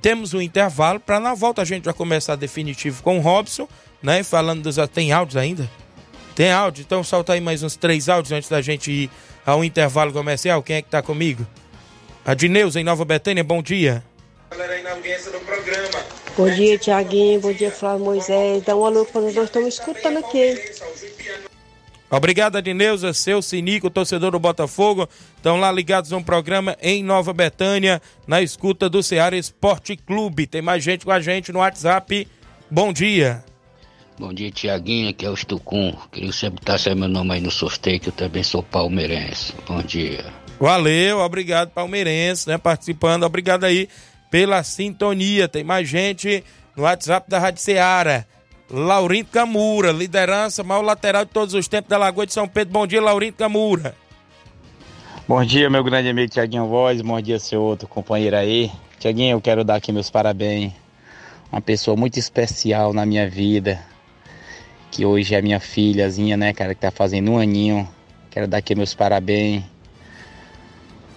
temos um intervalo para na volta a gente já começar definitivo com o Robson, né? Falando dos. Tem áudios ainda? Tem áudio? Então solta aí mais uns três áudios antes da gente ir ao intervalo comercial. Quem é que tá comigo? A Dineuza em Nova Betânia, bom dia. Bom dia, Tiaguinho. Bom dia, Flávio Moisés. Dá um alô para nós, estamos escutando aqui. Obrigado, Adneuza, seu Sinico, torcedor do Botafogo. Estão lá ligados no programa em Nova Betânia, na escuta do Ceará Esporte Clube. Tem mais gente com a gente no WhatsApp. Bom dia. Bom dia, Tiaguinho. Aqui é o Stucum. Queria que você botasse aí meu nome aí no sorteio, que eu também sou palmeirense. Bom dia. Valeu, obrigado, palmeirense, né? Participando, obrigado aí pela sintonia. Tem mais gente no WhatsApp da Rádio Ceará. Laurindo Camura, liderança, maior lateral de todos os tempos da Lagoa de São Pedro. Bom dia, Laurindo Camura. Bom dia, meu grande amigo Tiaguinho Voz. Bom dia, seu outro companheiro aí. Tiaguinho, eu quero dar aqui meus parabéns. Uma pessoa muito especial na minha vida. Que hoje é minha filhazinha, né, cara, que tá fazendo um aninho. Quero dar aqui meus parabéns.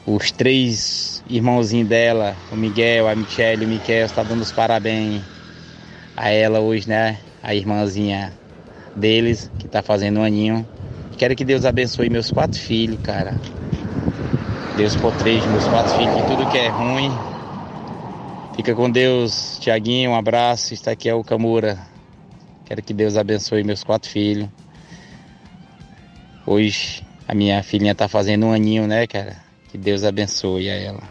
Os três irmãozinhos dela, o Miguel, a Michelle e o Miquel, está dando os parabéns a ela hoje, né? A irmãzinha deles, que tá fazendo um aninho. Quero que Deus abençoe meus quatro filhos, cara. Deus proteja meus quatro filhos de tudo que é ruim. Fica com Deus, Tiaguinho, um abraço. Está aqui é o Camura. Quero que Deus abençoe meus quatro filhos. Hoje a minha filhinha tá fazendo um aninho, né, cara? Que Deus abençoe a ela.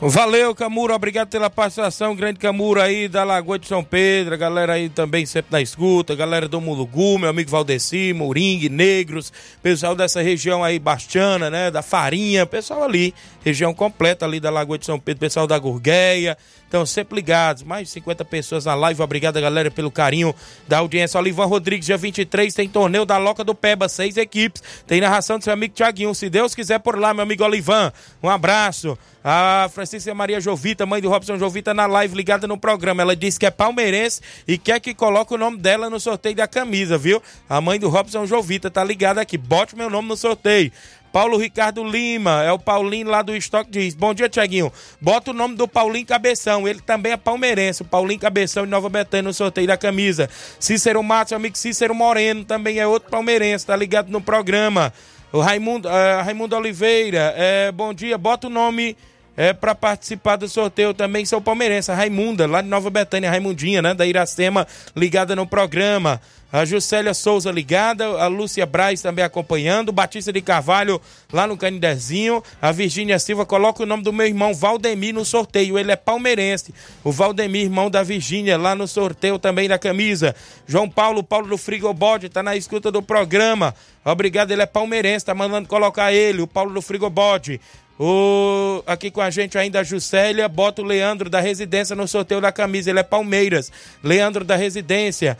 Valeu, Camuro, obrigado pela participação. Grande Camuro aí da Lagoa de São Pedro, galera aí também sempre na escuta, galera do Mulugu, meu amigo Valdeci, Mouringue, Negros, pessoal dessa região aí, Bastiana, né, da Farinha, pessoal ali, região completa ali da Lagoa de São Pedro, pessoal da Gurgueia, então sempre ligados, mais de 50 pessoas na live, obrigado galera pelo carinho da audiência. Olivan Rodrigues, dia 23, tem torneio da Loca do Peba, seis equipes, tem narração do seu amigo Tiaguinho, se Deus quiser por lá, meu amigo Olivan, um abraço. A Francisca Maria Jovita, mãe do Robson Jovita, na live ligada no programa. Ela disse que é palmeirense e quer que coloque o nome dela no sorteio da camisa, viu? A mãe do Robson Jovita tá ligada aqui. Bote meu nome no sorteio. Paulo Ricardo Lima, é o Paulinho lá do Estoque diz. Bom dia, Tiaguinho. Bota o nome do Paulinho Cabeção, ele também é palmeirense. O Paulinho Cabeção de Nova Betânia no sorteio da camisa. Cícero Matos, amigo Cícero Moreno, também é outro palmeirense, tá ligado no programa. O Raimundo, uh, Raimundo Oliveira, uh, bom dia, bota o nome é, para participar do sorteio também sou palmeirense, Raimunda, lá de Nova Betânia, Raimundinha, né, da Iracema, ligada no programa. A Juscelia Souza ligada, a Lúcia Braz também acompanhando, Batista de Carvalho lá no Canidezinho, a Virgínia Silva coloca o nome do meu irmão Valdemir no sorteio, ele é palmeirense. O Valdemir, irmão da Virgínia, lá no sorteio também da camisa. João Paulo, Paulo do Frigobode, tá na escuta do programa. Obrigado, ele é palmeirense, tá mandando colocar ele, o Paulo do Frigobode. O, aqui com a gente ainda a Juscelia, bota o Leandro da Residência no sorteio da camisa, ele é Palmeiras. Leandro da Residência.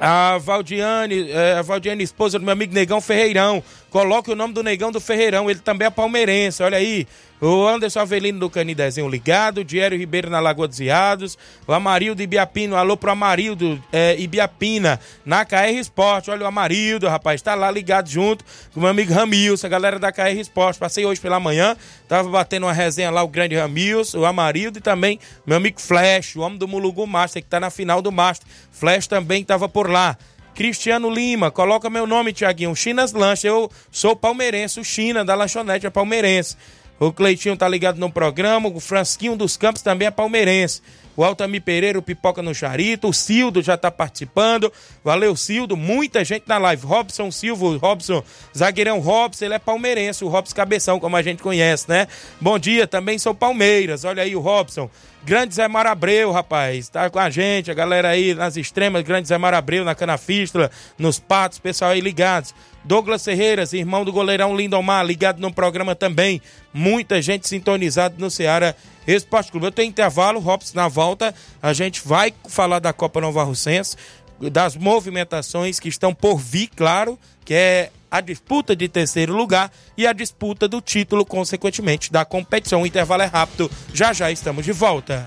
A Valdiane, é, a Valdiane, esposa do meu amigo Negão Ferreirão. Coloque o nome do Negão do Ferreirão, ele também é palmeirense, olha aí. O Anderson Avelino do Canidezinho ligado, Diério Ribeiro na Lagoa dos Iados, o Amarildo Ibiapino, alô pro Amarildo é, Ibiapina, na KR Esporte. Olha o Amarildo, rapaz, tá lá ligado junto com o meu amigo Ramilson, a galera da KR Esporte. Passei hoje pela manhã, tava batendo uma resenha lá, o grande Ramilson, o Amarildo e também meu amigo Flash, o homem do Mulugu Master, que tá na final do Master. Flash também tava por lá. Cristiano Lima, coloca meu nome, Tiaguinho. Chinas Lanche, eu sou palmeirense, o China da lanchonete é palmeirense. O Cleitinho tá ligado no programa. O Fransquinho dos Campos também é palmeirense. O Altamir Pereira, o Pipoca no Charito. O Cildo já tá participando. Valeu, Cildo. Muita gente na live. Robson Silva, Robson, zagueirão Robson, ele é palmeirense. O Robson Cabeção, como a gente conhece, né? Bom dia, também sou Palmeiras. Olha aí o Robson. Grande Zé Marabreu, rapaz, tá com a gente, a galera aí nas extremas, Grande Zé Marabreu, na Canafístula, nos Patos, pessoal aí ligados. Douglas Ferreiras, irmão do goleirão Lindomar, ligado no programa também. Muita gente sintonizada no Ceará Esporte Clube. Eu tenho intervalo, Robson, na volta, a gente vai falar da Copa Nova Russense, das movimentações que estão por vir, claro, que é a disputa de terceiro lugar e a disputa do título, consequentemente, da competição. O intervalo é rápido, já já estamos de volta.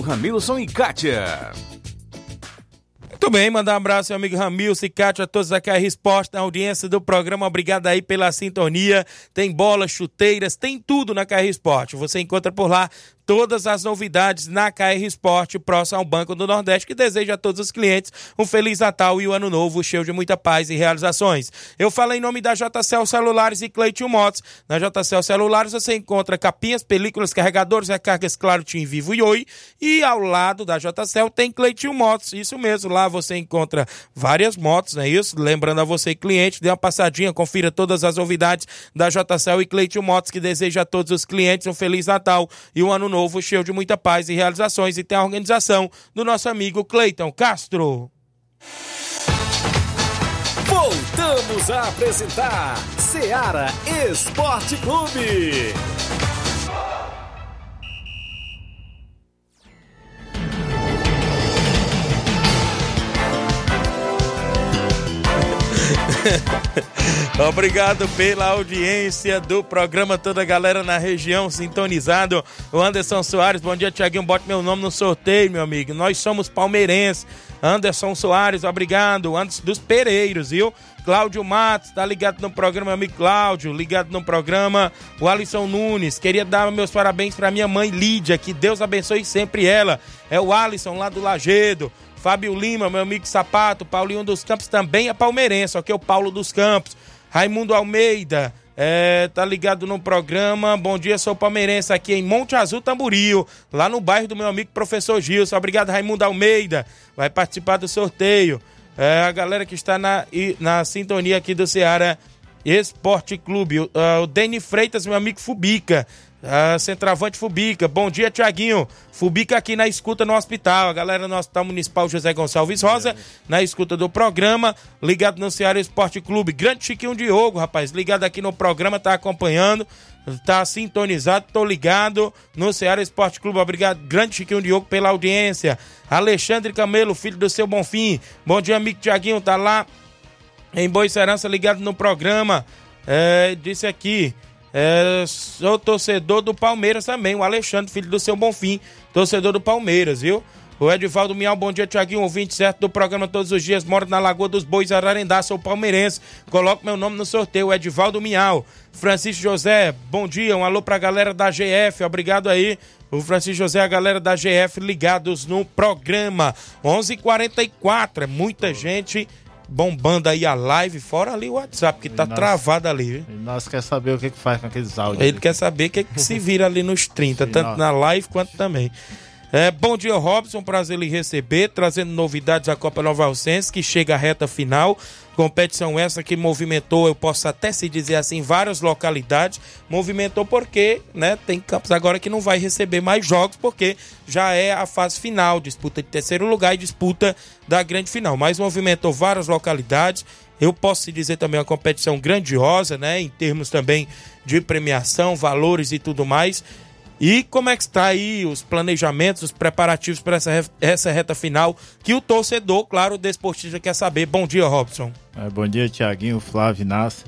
Ramilson e Kátia. Muito bem, mandar um abraço ao amigo Ramilson e Cátia, a todos da KR Esporte, na audiência do programa. Obrigado aí pela sintonia. Tem bolas, chuteiras, tem tudo na KR Esporte. Você encontra por lá todas as novidades na KR Esporte, próximo ao Banco do Nordeste, que deseja a todos os clientes um Feliz Natal e um Ano Novo cheio de muita paz e realizações. Eu falo em nome da JCL Celulares e Cleiton Motos. Na JCL Celulares você encontra capinhas, películas, carregadores, recargas Claro, Tim Vivo e Oi. E ao lado da JCL tem Cleiton Motos. Isso mesmo, lá você encontra várias motos, não é isso? Lembrando a você, cliente, dê uma passadinha, confira todas as novidades da JCL e Cleiton Motos, que deseja a todos os clientes um Feliz Natal e um Ano Novo novo, cheio de muita paz e realizações. E tem a organização do nosso amigo Cleiton Castro. Voltamos a apresentar Seara Esporte Clube. Obrigado pela audiência do programa, toda a galera na região sintonizado. O Anderson Soares, bom dia, Tiaguinho. Bote meu nome no sorteio, meu amigo. Nós somos palmeirenses. Anderson Soares, obrigado. Antes dos Pereiros, viu? Cláudio Matos, tá ligado no programa, meu amigo Cláudio, ligado no programa. O Alisson Nunes, queria dar meus parabéns para minha mãe Lídia, que Deus abençoe sempre ela. É o Alisson lá do Lagedo. Fábio Lima, meu amigo Sapato, Paulinho dos Campos também é palmeirense, é o Paulo dos Campos. Raimundo Almeida, é, tá ligado no programa. Bom dia, sou palmeirense aqui em Monte Azul, Tamboril, lá no bairro do meu amigo professor Gilson. Obrigado, Raimundo Almeida. Vai participar do sorteio. É, a galera que está na, na sintonia aqui do Ceará Esporte Clube. O, o Deni Freitas, meu amigo Fubica. Ah, centroavante Fubica. Bom dia, Tiaguinho. Fubica aqui na escuta no hospital. A galera no Hospital Municipal José Gonçalves Rosa, na escuta do programa. Ligado no Ceará Esporte Clube. Grande Chiquinho Diogo, rapaz. Ligado aqui no programa, tá acompanhando. Tá sintonizado, tô ligado no Ceará Esporte Clube. Obrigado, grande Chiquinho Diogo, pela audiência. Alexandre Camelo, filho do seu Bonfim. Bom dia, amigo Tiaguinho. Tá lá em Boa Serança, ligado no programa. É, disse aqui. É, sou torcedor do Palmeiras também, o Alexandre, filho do seu Bonfim, torcedor do Palmeiras, viu? O Edivaldo Miau, bom dia, Tiaguinho, ouvinte certo do programa todos os dias, moro na Lagoa dos Bois, Ararendá, sou palmeirense, coloco meu nome no sorteio, Edivaldo Miau. Francisco José, bom dia, um alô pra galera da GF, obrigado aí. O Francisco José, a galera da GF ligados no programa. 11:44 h 44 é muita gente bombando aí a live, fora ali o WhatsApp, que tá nós, travado ali. Viu? nós quer saber o que, que faz com aqueles áudios. Ele quer saber o que, que se vira ali nos 30, Sim, tanto nós... na live quanto também. É, bom dia, Robson. Prazer lhe receber, trazendo novidades da Copa Nova Alcense, que chega à reta final. Competição essa que movimentou, eu posso até se dizer assim, várias localidades. Movimentou porque, né, tem campos agora que não vai receber mais jogos, porque já é a fase final, disputa de terceiro lugar e disputa da grande final. Mas movimentou várias localidades. Eu posso te dizer também uma competição grandiosa, né, em termos também de premiação, valores e tudo mais. E como é que está aí os planejamentos, os preparativos para essa, essa reta final que o torcedor, claro, o desportista quer saber. Bom dia, Robson. É, bom dia, Tiaguinho, Flávio, Inácio.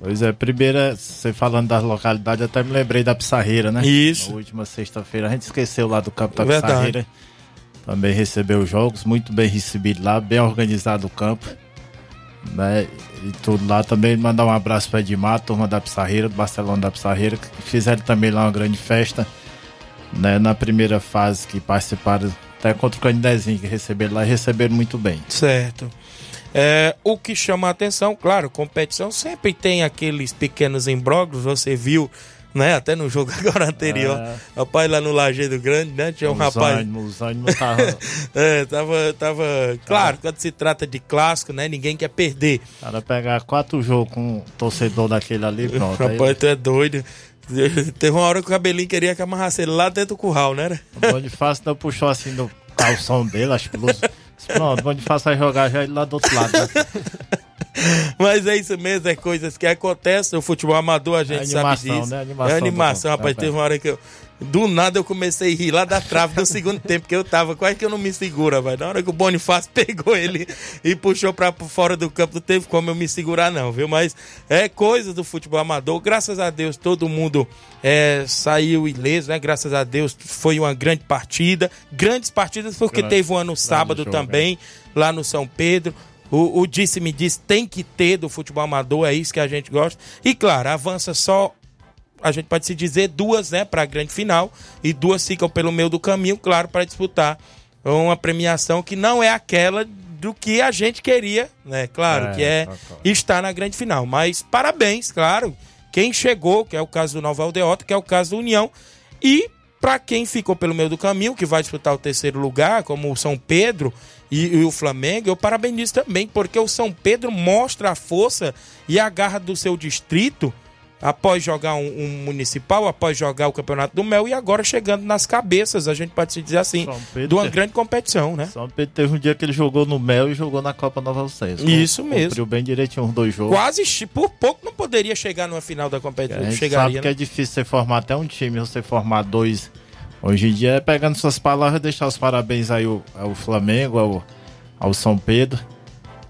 Pois é, primeira, você falando das localidades, até me lembrei da Pissarreira, né? Isso. Na última sexta-feira, a gente esqueceu lá do campo da Verdade. Pissarreira. Também recebeu os jogos, muito bem recebido lá, bem organizado o campo. Né? E tudo lá também, mandar um abraço para Edmar, turma da Pissarreira, do Barcelona da Pissarreira, que fizeram também lá uma grande festa. Né? Na primeira fase que participaram, até contra o Canidezinho, que receberam lá e receberam muito bem. Certo. É, o que chama a atenção, claro, competição sempre tem aqueles pequenos imbróglios, você viu, né, até no jogo agora anterior, É. rapaz lá no Lajeado Grande, né, tinha um Os rapaz... ânimos, os ânimos estavam- é, tava, tava, claro, quando se trata de clássico, né, ninguém quer perder. Cara pegar quatro jogos com um torcedor daquele ali, pronto. aí- Rapaz, tu é doido. Teve uma hora que o cabelinho queria que amarrasse ele lá dentro do curral, né? O Bonifácio não puxou assim no calção dele, acho que blusa. Pronto, o Bonifácio vai jogar já ele lá do outro lado. né? Mas é isso mesmo, é coisas que acontecem. O futebol amador a gente É sabe animação, disso. né? Animação é animação, rapaz. festa. Teve uma hora que eu. Do nada eu comecei a rir lá da trave do segundo tempo, que eu tava, quase que eu não me segura, vai. Na hora que o Bonifácio pegou ele e puxou pra fora do campo, não teve como eu me segurar, não, viu? Mas é coisa do futebol amador. Graças a Deus, todo mundo é, saiu ileso, né? Graças a Deus, foi uma grande partida. Grandes partidas, porque Grande- teve uma no sábado jogo, também, lá no São Pedro. O, o disse-me disse tem que ter do futebol amador, é isso que a gente gosta. E claro, avança só, a gente pode se dizer, duas, né, para a grande final. E duas ficam pelo meio do caminho, claro, para disputar uma premiação que não é aquela do que a gente queria, né? Claro, É, que é tá, tá. estar na grande final. Mas parabéns, claro. Quem chegou, que é o caso do Nova Aldeota, que é o caso do União. E para quem ficou pelo meio do caminho, que vai disputar o terceiro lugar, como o São Pedro e, e o Flamengo, eu parabenizo também, porque o São Pedro mostra a força e a garra do seu distrito após jogar um, um municipal, após jogar o Campeonato do Mel e agora chegando nas cabeças, a gente pode se dizer assim, de uma grande competição, né? São Pedro teve um dia que ele jogou no Mel e jogou na Copa Nova Alcense. Isso mesmo. Cumpriu bem direitinho os dois jogos. Quase, por pouco não poderia chegar numa final da A competição. gente Chegaria, sabe que né? é difícil você formar até um time, você formar dois. Hoje em dia é pegando suas palavras deixar os parabéns aí ao, ao Flamengo, ao, ao São Pedro.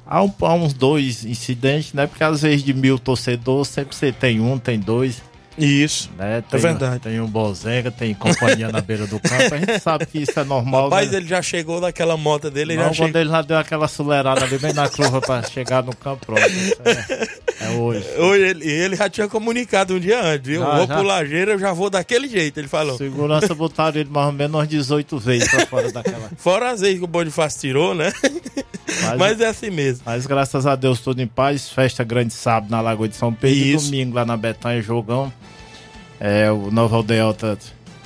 Há, um- há uns dois incidentes, né? Porque às vezes de mil torcedores, sempre você tem um, tem dois. Isso. Né? Tem, verdade. Tem um Bozenga, tem companhia na beira do campo. A gente sabe que isso é normal. Rapaz, né? ele já chegou naquela moto dele, ele Não, já quando ele lá deu aquela acelerada ali bem na curva pra chegar no campo, pronto. É, é hoje. Hoje ele, ele já tinha comunicado um dia antes, viu? Já, vou já. pro Lajeiro, eu já vou daquele jeito, ele falou. Segurança botaram ele mais ou menos umas 18 vezes pra fora daquela. Fora as vezes que o Bonifácio tirou, né? Mas, é assim mesmo. Mas graças a Deus tudo em paz. Festa grande sábado na Lagoa de São Pedro. E Isso. domingo lá na Betanha, jogão. É, o Nova Aldeota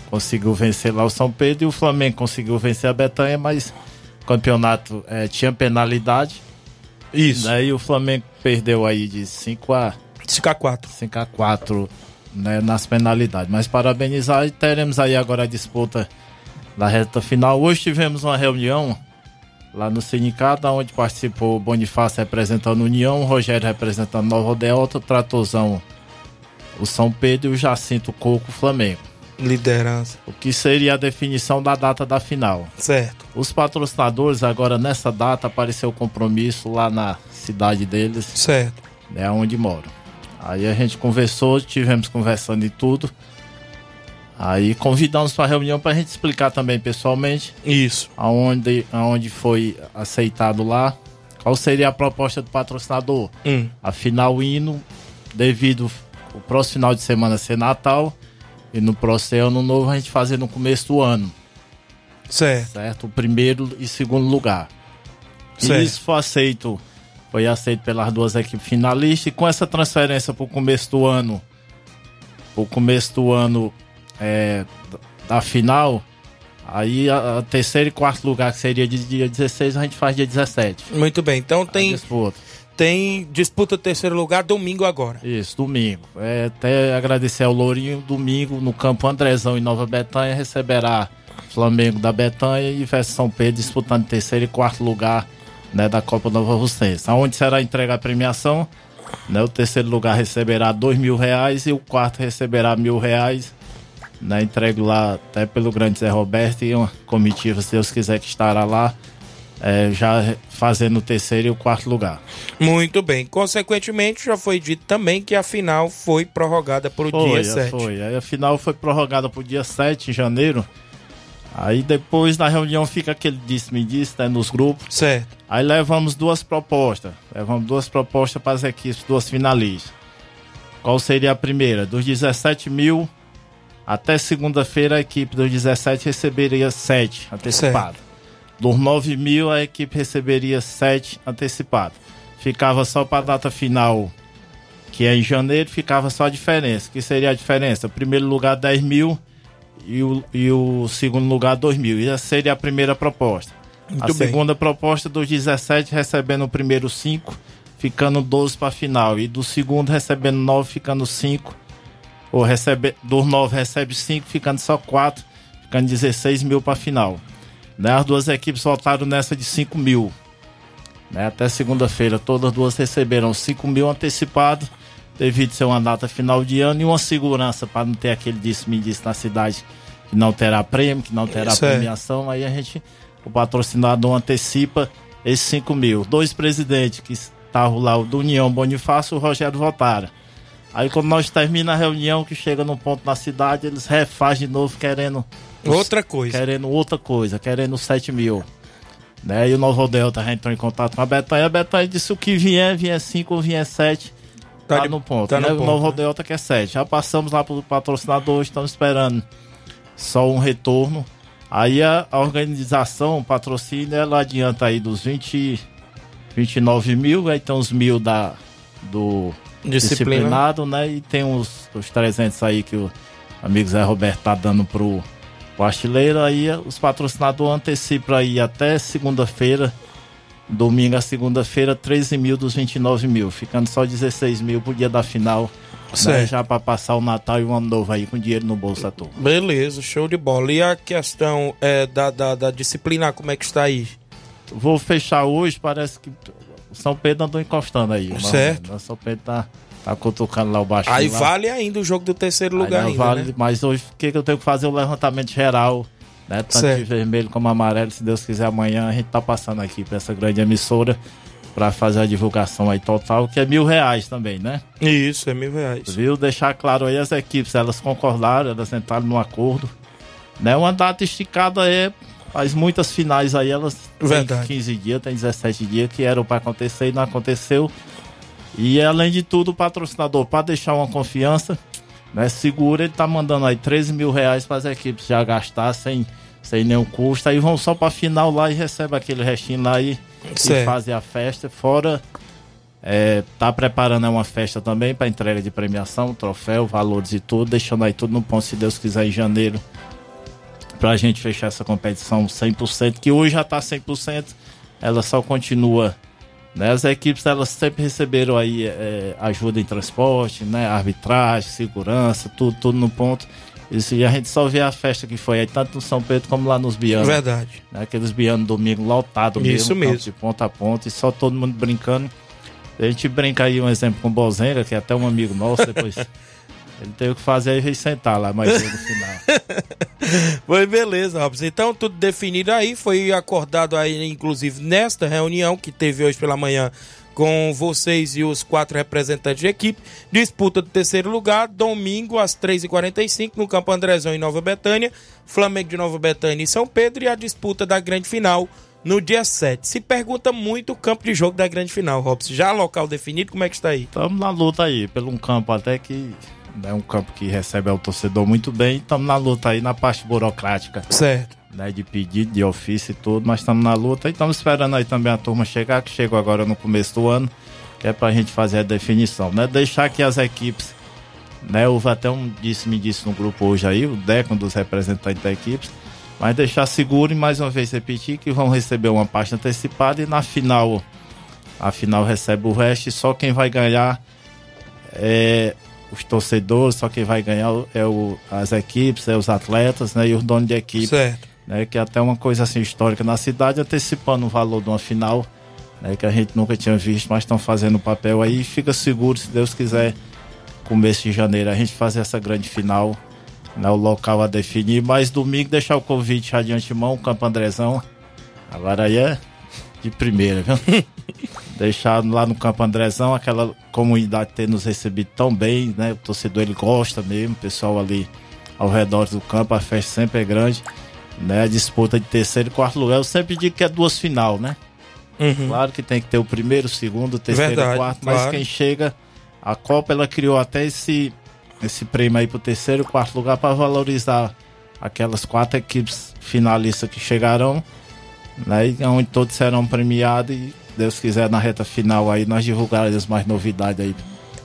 conseguiu vencer lá o São Pedro e o Flamengo conseguiu vencer a Betanha, mas o campeonato é, tinha penalidade. Isso. Daí o Flamengo perdeu aí de 5 a 5 a 4. 5 a 4 né, nas penalidades. Mas parabenizar e teremos aí agora a disputa da reta final. Hoje tivemos uma reunião lá no sindicato, onde participou o Bonifácio representando a União, o Rogério representando Nova Aldeota, o Tratozão o São Pedro e o Jacinto Coco Flamengo. Liderança. O que seria a definição da data da final. Certo. Os patrocinadores, agora nessa data, apareceu o compromisso lá na cidade deles. Certo. É onde moram. Aí a gente conversou, tivemos conversando e tudo. Aí convidamos para a reunião para a gente explicar também pessoalmente. Isso. Aonde, aonde foi aceitado lá. Qual seria a proposta do patrocinador? Hum. Afinal, o hino, devido o próximo final de semana ser Natal e no próximo ano novo a gente fazer no começo do ano. Certo. Certo? O primeiro e segundo lugar. Certo. E isso foi aceito, foi aceito pelas duas equipes finalistas. E com essa transferência para o começo do ano, o começo do ano é, da final, Aí a, a terceiro e quarto lugar, que seria de dia 16, a gente faz dia 17. Muito bem, então tem. Tem disputa terceiro lugar domingo agora. Isso, domingo. É, até agradecer ao Lourinho, domingo no campo Andrezão em Nova Betânia receberá Flamengo da Betânia e Veste São Pedro disputando terceiro e quarto lugar né, da Copa Nova Russense. Aonde será entregue a premiação? Né, o terceiro lugar receberá dois mil reais e o quarto receberá mil reais. Né, entregue lá até pelo grande Zé Roberto e uma comitiva, se Deus quiser, que estará lá é, já fazendo o terceiro e o quarto lugar. Muito bem. Consequentemente, já foi dito também que a final foi prorrogada para o Foi, dia 7. foi. Aí a final foi prorrogada para o dia 7 de janeiro. Aí depois da reunião fica aquele disse-me disse, né, nos grupos. Certo. Aí levamos duas propostas. Levamos duas propostas para as equipes, duas finalistas. Qual seria a primeira? Dos 17 mil, até segunda-feira a equipe dos 17 receberia 7 antecipado. Dos 9 mil, a equipe receberia 7 antecipado. Ficava só para a data final, que é em janeiro, ficava só a diferença. que seria a diferença? Primeiro lugar, 10 mil e o, e o segundo lugar, 2 mil. E essa seria a primeira proposta. Muito a bem. segunda proposta dos 17 recebendo o primeiro 5, ficando 12 para a final. E do segundo recebendo 9, ficando 5. Ou recebe, dos 9 recebe 5, ficando só 4, ficando 16 mil para a final. Né, As duas equipes voltaram nessa de 5 mil. Né, Até segunda-feira, todas duas receberam 5 mil antecipado, devido ser uma data final de ano e uma segurança para não ter aquele disse-me disse na cidade que não terá prêmio, que não terá Isso é. premiação. Aí a gente, o patrocinador antecipa esses 5 mil. Dois presidentes que estavam lá, o do União Bonifácio e o Rogério Votara. Aí quando nós termina a reunião, que chega num ponto na cidade, eles refazem de novo querendo Outra coisa. Querendo outra coisa, querendo 7 mil. Né? E o Novo Delta já entrou em contato com a Betânia. A Betânia disse o que vier, vier 5 ou vier 7. Tá, de- no ponto. tá no né? ponto, o Novo né? Delta quer 7. Já passamos lá pro patrocinador, estamos esperando só um retorno. Aí a, a organização, o patrocínio, ela adianta aí dos 20, 29 mil, aí tem uns mil da, do Disciplina. disciplinado, né? E tem os, os 300 aí que o amigo Zé Roberto tá dando pro, pro artilheiro. Aí os patrocinadores antecipam aí até segunda-feira, domingo a segunda-feira, 13 mil dos 29 mil, ficando só 16 mil pro dia da final. Né? Já para passar o Natal e o Ano Novo aí com dinheiro no bolso à toa. Beleza, show de bola. E a questão é, da, da, da disciplina, como é que está aí? Vou fechar hoje, parece que o São Pedro andou encostando aí. Certo. né, O São Pedro tá, tá cutucando lá o baixinho. Aí lá. vale ainda o jogo do terceiro lugar ainda, vale, né? Mas hoje o que, que eu tenho que fazer? O levantamento geral, né? Tanto Certo. de vermelho como amarelo. Se Deus quiser, amanhã a gente tá passando aqui pra essa grande emissora pra fazer a divulgação aí total, que é mil reais também, né? Isso, é mil reais. Viu? Deixar claro aí as equipes, elas concordaram, elas entraram num acordo. Né? Uma data esticada é. Faz muitas finais aí, elas Verdade. 15 dias, tem 17 dias que eram para acontecer e não aconteceu. E além de tudo, o patrocinador, para deixar uma confiança, né, segura, ele tá mandando aí 13 mil reais para as equipes já gastar sem, sem nenhum custo. Aí vão só para final lá e recebe aquele restinho lá e, e fazem a festa. Fora, é, tá preparando uma festa também para entrega de premiação, troféu, valores e tudo, deixando aí tudo no ponto, se Deus quiser, em janeiro, pra gente fechar essa competição 100%, que hoje já tá 100%, ela só continua. Né? As equipes elas sempre receberam aí é, ajuda em transporte, né? arbitragem, segurança, tudo, tudo no ponto. Isso, e a gente só vê a festa que foi aí, tanto no São Pedro como lá nos Bianos. Verdade. Né? Aqueles Bianos domingo lotado Isso mesmo, de ponta a ponta, e só todo mundo brincando. A gente brinca aí um exemplo com o Bozenga, que é até um amigo nosso, depois ele teve que fazer aí veio sentar lá mais no final. Foi beleza, Robson. Então, tudo definido aí, foi acordado aí, inclusive, nesta reunião que teve hoje pela manhã com vocês e os quatro representantes de equipe. Disputa do terceiro lugar, domingo às 3h45, no Campo Andrezão, em Nova Betânia. Flamengo de Nova Betânia e São Pedro. E a disputa da grande final no dia 7. Se pergunta muito o campo de jogo da grande final, Robson. Já local definido, como é que está aí? Estamos na luta aí, pelo um campo até que é um campo que recebe o torcedor muito bem. Estamos na luta aí na parte burocrática. Certo. Né, de pedido, de ofício e tudo, mas estamos na luta e estamos esperando aí também a turma chegar, que chegou agora no começo do ano, que é pra gente fazer a definição, né? Deixar que as equipes, né? Houve até um disse-me disse no grupo hoje aí, o Deco, um dos representantes da equipes, Mas deixar seguro e mais uma vez repetir que vão receber uma parte antecipada e na final, a final recebe o resto e só quem vai ganhar é os torcedores, só quem vai ganhar é o, as equipes, é os atletas né, e os donos de equipe. Certo. Né, que é até uma coisa assim histórica na cidade, antecipando o valor de uma final, né, que a gente nunca tinha visto, mas estão fazendo o papel aí. Fica seguro, se Deus quiser, começo de janeiro, a gente fazer essa grande final, né, o local a definir. Mas domingo deixar o convite já de antemão, o Campo Andrezão. Agora aí é de primeira, viu? deixar lá no Campo Andrezão, aquela comunidade ter nos recebido tão bem, né? O torcedor ele gosta mesmo, o pessoal ali ao redor do campo, a festa sempre é grande, né? A disputa de terceiro e quarto lugar, eu sempre digo que é duas final, né? Uhum. Claro que tem que ter o primeiro, o segundo, o terceiro e Verdade, o quarto, mas claro. quem chega, a Copa ela criou até esse, esse prêmio aí pro terceiro e quarto lugar para valorizar aquelas quatro equipes finalistas que chegarão, né? Onde todos serão premiados e Deus quiser na reta final aí nós divulgaremos mais novidades aí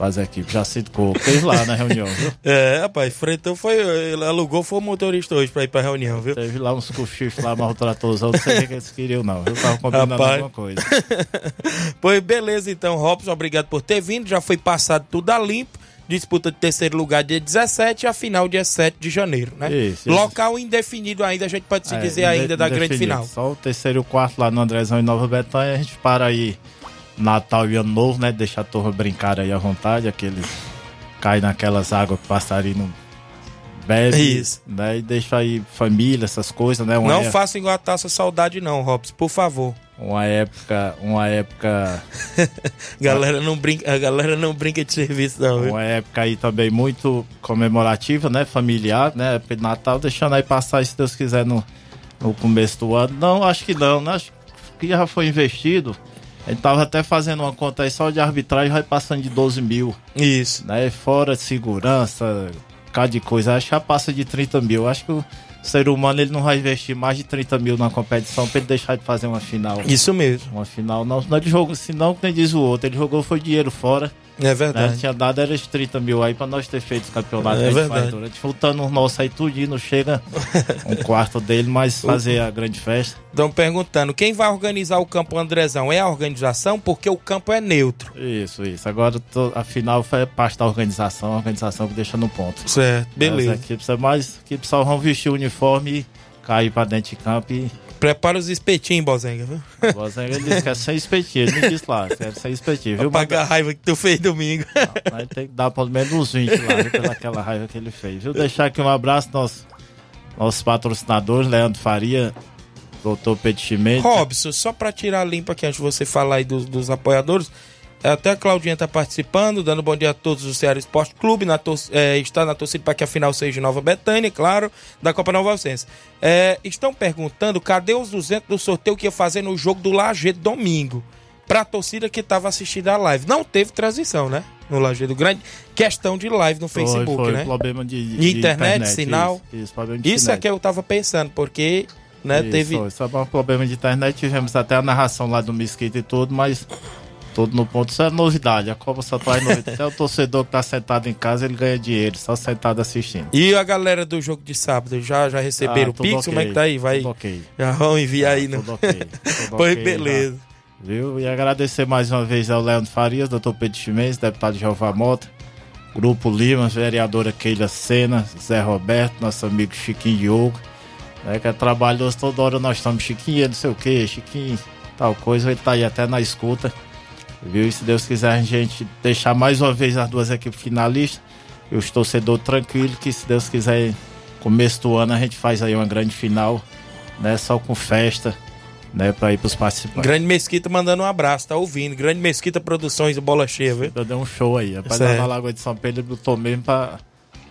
as equipes. Já que fez lá na reunião, viu? É, rapaz, Freitas foi. Ele alugou, foi o motorista hoje pra ir pra reunião, viu? Teve lá uns cochichos lá, mas o tratorzão, não sei o que eles queriam, não. Eu tava combinando Rapaz. alguma coisa. Pois beleza, então, Robson, obrigado por ter vindo. Já foi passado tudo a limpo. Disputa de terceiro lugar dia 17 e a final dia 7 de janeiro, né? Isso, isso. Local indefinido ainda, a gente pode se É, dizer ainda da grande final. Só o terceiro e o quarto lá no Andrezão e Nova Betânia, a gente para aí Natal e Ano Novo, né? Deixa a turma brincar aí à vontade, aqueles cai naquelas águas que passarinho bebe, Isso. né? E deixa aí família, essas coisas, né? Uma não é- faça igual a taça saudade, não, Robson, por favor. Uma época, uma época, Galera não brinca, a galera não brinca de serviço, não, viu? uma época aí também muito comemorativa, né? Familiar, né? Época de Natal, deixando aí passar, se Deus quiser, no, no começo do ano. Não, acho que não, né? Acho que já foi investido. A gente tava até fazendo uma conta aí só de arbitragem, vai passando de 12 mil. Isso. Né? Fora de segurança, cada de coisa. Acho que já passa de 30 mil. Acho que o ser humano ele não vai investir mais de 30 mil na competição pra ele deixar de fazer uma final. Isso mesmo. Uma final. Não, não ele jogou, senão, que nem diz o outro, ele jogou foi dinheiro fora. É verdade. Né? Tinha dado era de 30 mil aí pra nós ter feito os campeonatos. É que gente verdade. faz. Faltando os nossos aí tudinho, não chega um quarto dele, mas fazer a grande festa. Estão perguntando, quem vai organizar o campo Andrezão? É a organização? Porque o campo é neutro. Isso, isso. Agora to- a final foi parte da organização, a organização que deixa no ponto. Certo, beleza. As equipes, é mais, as equipes só vão vestir o uniforme e cair pra dentro de campo e. Prepara os espetinhos, Bozenga, viu? O Bozenga disse que é sem espetinho, ele me disse lá, que é sem espetinho, viu? Pra pagar a raiva que tu fez domingo. Mas tem que dar pelo menos uns 20 lá, viu? Pelaquela raiva que ele fez. Viu? Deixar aqui um abraço aos nossos patrocinadores, Leandro Faria, Doutor Chimenez. Robson, só pra tirar limpo aqui antes de você falar aí dos, dos apoiadores, até a Claudinha tá participando, dando bom dia a todos do Ceará Esporte Clube, na é, está na torcida para que a final seja em Nova Betânia, claro, da Copa Nova Alcense. É, estão perguntando cadê os 200 do sorteio que ia fazer no jogo do Lajeado domingo, pra torcida que tava assistindo a live. Não teve transição, né? No Lajeado Grande, questão de live no Foi, Facebook, foi né? problema de, De internet, sinal. Isso, isso, problema de Isso é internet. que eu tava pensando, porque, né, Isso, teve... só um problema de internet. Tivemos até a narração lá do Mesquita e tudo, mas tudo no ponto. Isso é novidade. A Copa só traz novidade. Até o torcedor que tá sentado em casa, ele ganha dinheiro, só sentado assistindo. E a galera do jogo de sábado, já, já receberam Ah, o Pix? ok, Como é que tá aí? Vai, tudo ok. Já vão enviar aí, no... Tudo ok. Tudo Pois ok, beleza. já. Viu? E agradecer mais uma vez ao Leandro Farias, doutor Pedro Chimenez, deputado Jeová Mota, Grupo Lima, vereadora Keila Sena, Zé Roberto, nosso amigo Chiquinho Diogo, né, que é trabalhoso toda hora nós estamos, Chiquinho, não sei o que, Chiquinho, tal coisa, ele tá aí até na escuta, viu? E se Deus quiser a gente deixar mais uma vez as duas equipes finalistas e os torcedores tranquilos, que se Deus quiser, começo do ano a gente faz aí uma grande final, né, só com festa, né, pra ir pros participantes. Grande Mesquita mandando um abraço, tá ouvindo. Grande Mesquita Produções Bola Cheia, viu? Eu dei um show aí. Rapaz, lá na Lagoa de São Pedro, botou mesmo pra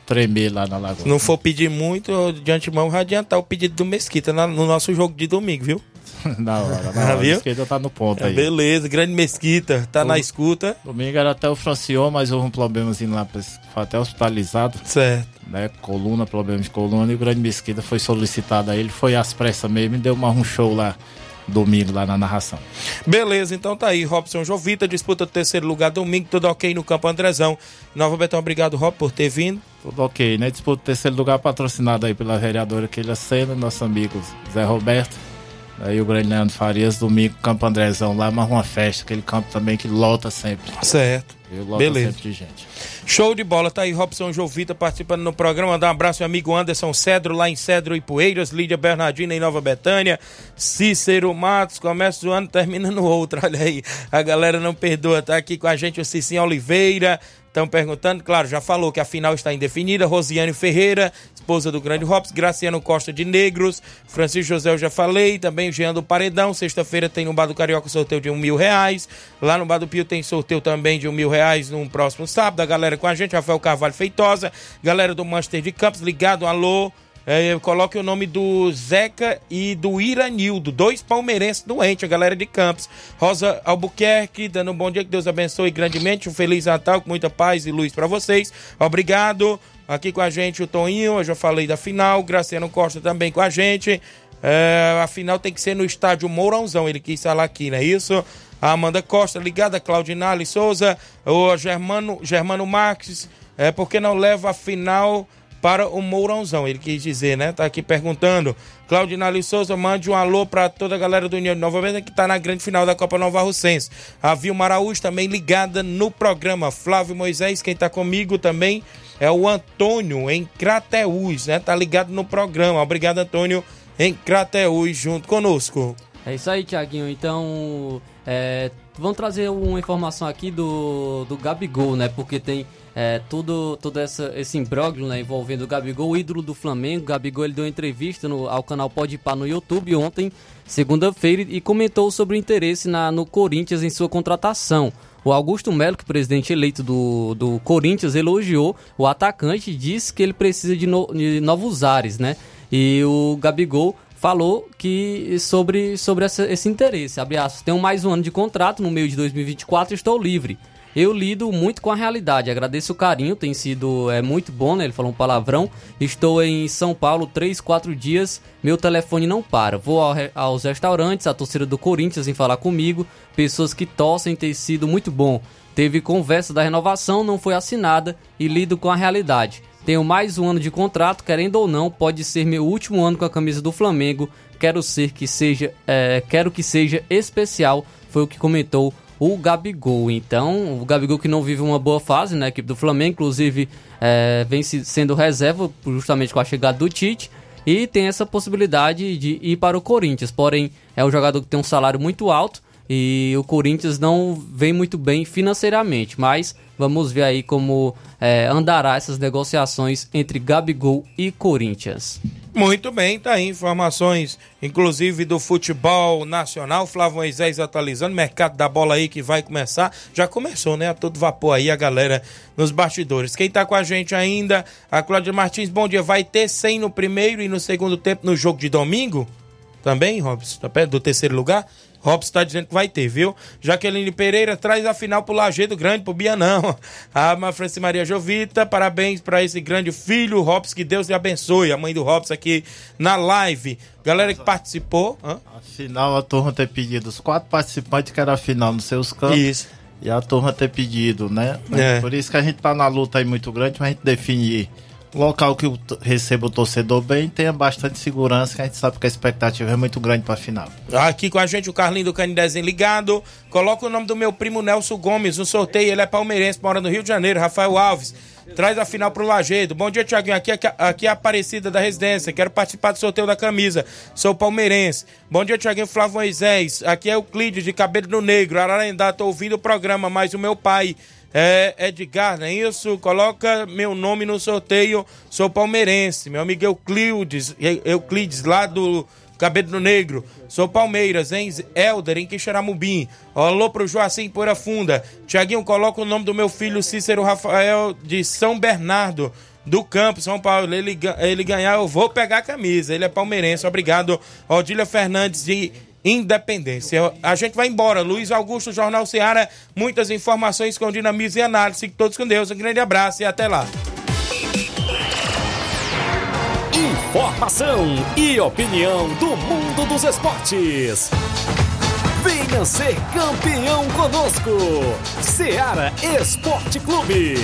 tremer lá na Lagoa. Se não for pedir muito, eu, de antemão vai adiantar o pedido do Mesquita na- no nosso jogo de domingo, viu? na hora, na Ah, hora. viu? A esquerda tá no ponto É, aí. beleza, grande Mesquita, tá na O- escuta. Domingo era até o Francion, mas houve um problemazinho lá, foi até hospitalizado. Certo. Né, coluna, problema de coluna, e o Grande Mesquita foi solicitado a ele, foi às pressas mesmo e deu mais um show lá, domingo, lá na narração. Beleza, então tá aí. Robson Jovita disputa o terceiro lugar domingo, tudo ok no campo Andrezão. Nova Betão, obrigado, Rob, por ter vindo. Tudo ok, né? Disputa o terceiro lugar patrocinado aí pela vereadora Keila Sena, nosso amigo Zé Roberto. Aí o grande Leandro Farias, domingo, Campo Andrezão lá, mas uma festa, aquele campo também que lota sempre. Certo. Beleza. sempre de gente. Show de bola, tá aí Robson Jovita participando no programa. Mandar um abraço ao amigo Anderson Cedro, lá em Cedro e Poeiras, Lídia Bernardina em Nova Betânia, Cícero Matos, começa do ano, termina no outro. Olha aí, a galera não perdoa, tá aqui com a gente o Cicinho Oliveira. Estão perguntando, claro, já falou que a final está indefinida. Rosiane Ferreira, esposa do grande Robson, Graciano Costa de Negros, Francisco José, eu já falei, também Jean do Paredão. Sexta-feira tem no Bar do Carioca sorteio de um mil reais. Lá no Bar do Pio tem sorteio também de um mil reais no próximo sábado. A galera com a gente, Rafael Carvalho Feitosa, galera do Manchester de Campos, ligado, alô. É, coloque o nome do Zeca e do Iranildo, dois palmeirenses doentes, a galera de Campos. Rosa Albuquerque, dando um bom dia, que Deus abençoe grandemente. Um Feliz Natal, com muita paz e luz para vocês. Obrigado. Aqui com a gente o Toninho, eu já falei da final. Graciano Costa também com a gente. É, a final tem que ser no estádio Mourãozão, ele quis falar aqui, não é isso? A Amanda Costa, ligada, Claudinale Souza, o Germano, Germano Marques, é, por que não leva a final para o Mourãozão? Ele quis dizer, né? Tá aqui perguntando. Claudinale Souza, mande um alô para toda a galera do União de Nova Venda que tá na grande final da Copa Nova Russense. A Vilma Araújo também ligada no programa. Flávio Moisés, quem tá comigo também é o Antônio em Crateús, né? Tá ligado no programa. Obrigado, Antônio, em Crateús, junto conosco. É isso aí, Tiaguinho. Então, é, vamos trazer uma informação aqui do, do Gabigol, né? Porque tem é, todo essa, esse imbróglio né, envolvendo o Gabigol, o ídolo do Flamengo. O Gabigol ele deu entrevista no, ao canal Pode Par no YouTube ontem, segunda-feira, e comentou sobre o interesse na, no Corinthians em sua contratação. O Augusto Melo, que é presidente eleito do, do Corinthians, elogiou o atacante e disse que ele precisa de, no, de novos ares, né? E o Gabigol falou que sobre, sobre essa, esse interesse. Abre aspas, tenho mais um ano de contrato, no meio de 2024 estou livre. Eu lido muito com a realidade, agradeço o carinho, tem sido é, muito bom, né? Ele falou um palavrão. Estou em São Paulo 3, 4 dias, meu telefone não para. Vou ao, aos restaurantes, a torcida do Corinthians em falar comigo, pessoas que torcem, tem sido muito bom. Teve conversa da renovação, não foi assinada e lido com a realidade. Tenho mais um ano de contrato, querendo ou não, pode ser meu último ano com a camisa do Flamengo. Quero ser que seja, é, quero que seja especial, foi o que comentou o Gabigol. Então, o Gabigol que não vive uma boa fase na equipe do Flamengo, inclusive é, vem se- sendo reserva justamente com a chegada do Tite. E tem essa possibilidade de ir para o Corinthians. Porém, é um jogador que tem um salário muito alto e o Corinthians não vem muito bem financeiramente. Mas vamos ver aí como é, andará essas negociações entre Gabigol e Corinthians. Muito bem, tá aí informações, inclusive do futebol nacional. Flávio Moisés atualizando, mercado da bola aí que vai começar. Já começou, né? A todo vapor aí a galera nos bastidores. Quem tá com a gente ainda, a Cláudia Martins, bom dia. Vai ter 100 no primeiro e no segundo tempo no jogo de domingo? Também, Robson? Tá perto do terceiro lugar? Robson tá dizendo que vai ter, viu? Jaqueline Pereira traz a final pro Lajeado Grande, pro Bianão. A Ma- Franci Maria Jovita, parabéns para esse grande filho, Robson, que Deus lhe abençoe. A mãe do Robson aqui na live. Galera que participou. hã? Afinal, a turma ter pedido os quatro participantes que era a final nos seus campos. Isso. E a turma ter pedido, né? É. Por isso que a gente tá na luta aí muito grande pra gente definir local que receba o torcedor bem tenha bastante segurança, que a gente sabe que a expectativa é muito grande pra final. Aqui com a gente o Carlinho do Canidezinho ligado. Coloca o nome do meu primo Nelson Gomes no sorteio. Ele é palmeirense, mora no Rio de Janeiro. Rafael Alves. Traz a final pro Lagedo. Bom dia, Tiaguinho. Aqui, aqui, aqui é a Aparecida da Residência. Quero participar do sorteio da camisa. Sou palmeirense. Bom dia, Tiaguinho Flávio Moisés. Aqui é o Clídio de Cabelo no Negro. Ararendá, tô ouvindo o programa, mas o meu pai é Edgar, não é isso? Coloca meu nome no sorteio. Sou palmeirense. Meu amigo Euclides, Euclides lá do Cabelo Negro. Sou Palmeiras, hein? Helder, em Quixeramobim. Alô pro Joacim Poeira Funda. Tiaguinho, coloca o nome do meu filho Cícero Rafael de São Bernardo. Do campo, São Paulo. Ele, ele ganhar, eu vou pegar a camisa. Ele é palmeirense. Obrigado, Odília Fernandes de Independência. A gente vai embora. Luiz Augusto, Jornal Seara. Muitas informações com dinamismo e análise. Todos com Deus. Um grande abraço e até lá. Informação e opinião do mundo dos esportes. Venha ser campeão conosco. Seara Esporte Clube.